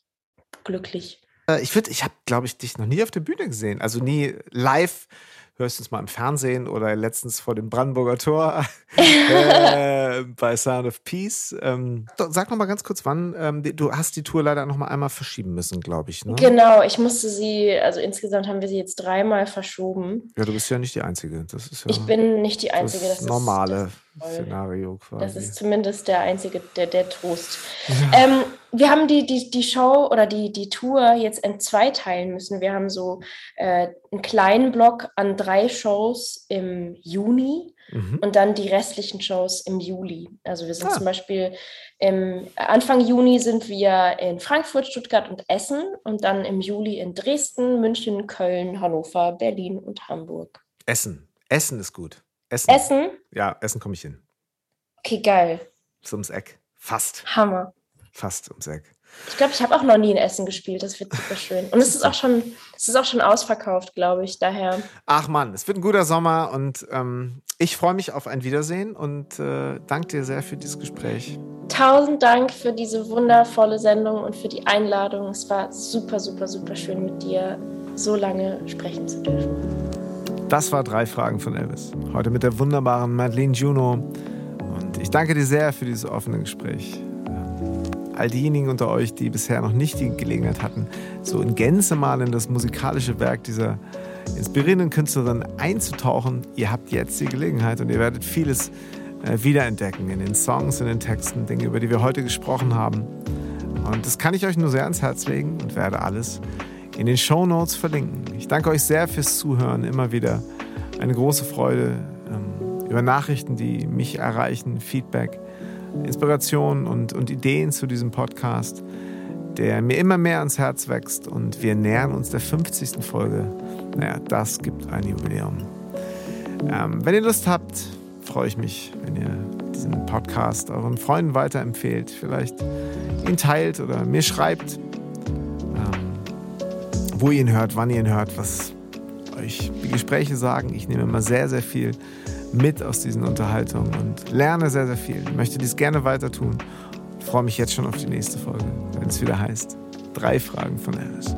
[SPEAKER 1] glücklich.
[SPEAKER 2] Äh, ich würde, ich habe, glaube ich, dich noch nie auf der Bühne gesehen. Also nie live höchstens mal im Fernsehen oder letztens vor dem Brandenburger Tor <laughs> äh, bei Sound of Peace. Ähm, sag noch mal ganz kurz, wann ähm, du hast die Tour leider noch mal einmal verschieben müssen, glaube ich. Ne?
[SPEAKER 1] Genau, ich musste sie, also insgesamt haben wir sie jetzt dreimal verschoben.
[SPEAKER 2] Ja, du bist ja nicht die Einzige. Das ist ja
[SPEAKER 1] ich bin nicht die Einzige.
[SPEAKER 2] Das, das normale. Ist, Szenario quasi.
[SPEAKER 1] Das ist zumindest der einzige, der, der Trost. Ja. Ähm, wir haben die, die, die Show oder die, die Tour jetzt in zwei teilen müssen. Wir haben so äh, einen kleinen Block an drei Shows im Juni mhm. und dann die restlichen Shows im Juli. Also wir sind ah. zum Beispiel im Anfang Juni sind wir in Frankfurt, Stuttgart und Essen und dann im Juli in Dresden, München, Köln, Hannover, Berlin und Hamburg.
[SPEAKER 2] Essen. Essen ist gut.
[SPEAKER 1] Essen. Essen?
[SPEAKER 2] Ja, Essen komme ich hin.
[SPEAKER 1] Okay, geil.
[SPEAKER 2] So ums Eck. Fast.
[SPEAKER 1] Hammer.
[SPEAKER 2] Fast ums Eck.
[SPEAKER 1] Ich glaube, ich habe auch noch nie in Essen gespielt. Das wird super schön. Und es ist auch schon, es ist auch schon ausverkauft, glaube ich. Daher.
[SPEAKER 2] Ach Mann, es wird ein guter Sommer und ähm, ich freue mich auf ein Wiedersehen und äh, danke dir sehr für dieses Gespräch.
[SPEAKER 1] Tausend Dank für diese wundervolle Sendung und für die Einladung. Es war super, super, super schön mit dir so lange sprechen zu dürfen.
[SPEAKER 2] Das war drei Fragen von Elvis. Heute mit der wunderbaren Madeleine Juno. Und ich danke dir sehr für dieses offene Gespräch. All diejenigen unter euch, die bisher noch nicht die Gelegenheit hatten, so in Gänze mal in das musikalische Werk dieser inspirierenden Künstlerin einzutauchen, ihr habt jetzt die Gelegenheit und ihr werdet vieles äh, wiederentdecken in den Songs, in den Texten, Dinge, über die wir heute gesprochen haben. Und das kann ich euch nur sehr ans Herz legen und werde alles in den Show Notes verlinken. Ich danke euch sehr fürs Zuhören. Immer wieder eine große Freude ähm, über Nachrichten, die mich erreichen, Feedback, Inspiration und, und Ideen zu diesem Podcast, der mir immer mehr ans Herz wächst. Und wir nähern uns der 50. Folge. Naja, das gibt ein Jubiläum. Ähm, wenn ihr Lust habt, freue ich mich, wenn ihr diesen Podcast euren Freunden weiterempfehlt, vielleicht ihn teilt oder mir schreibt wo ihr ihn hört, wann ihr ihn hört, was euch die Gespräche sagen. Ich nehme immer sehr, sehr viel mit aus diesen Unterhaltungen und lerne sehr, sehr viel. Ich möchte dies gerne weiter tun. Ich freue mich jetzt schon auf die nächste Folge, wenn es wieder heißt, drei Fragen von Alice.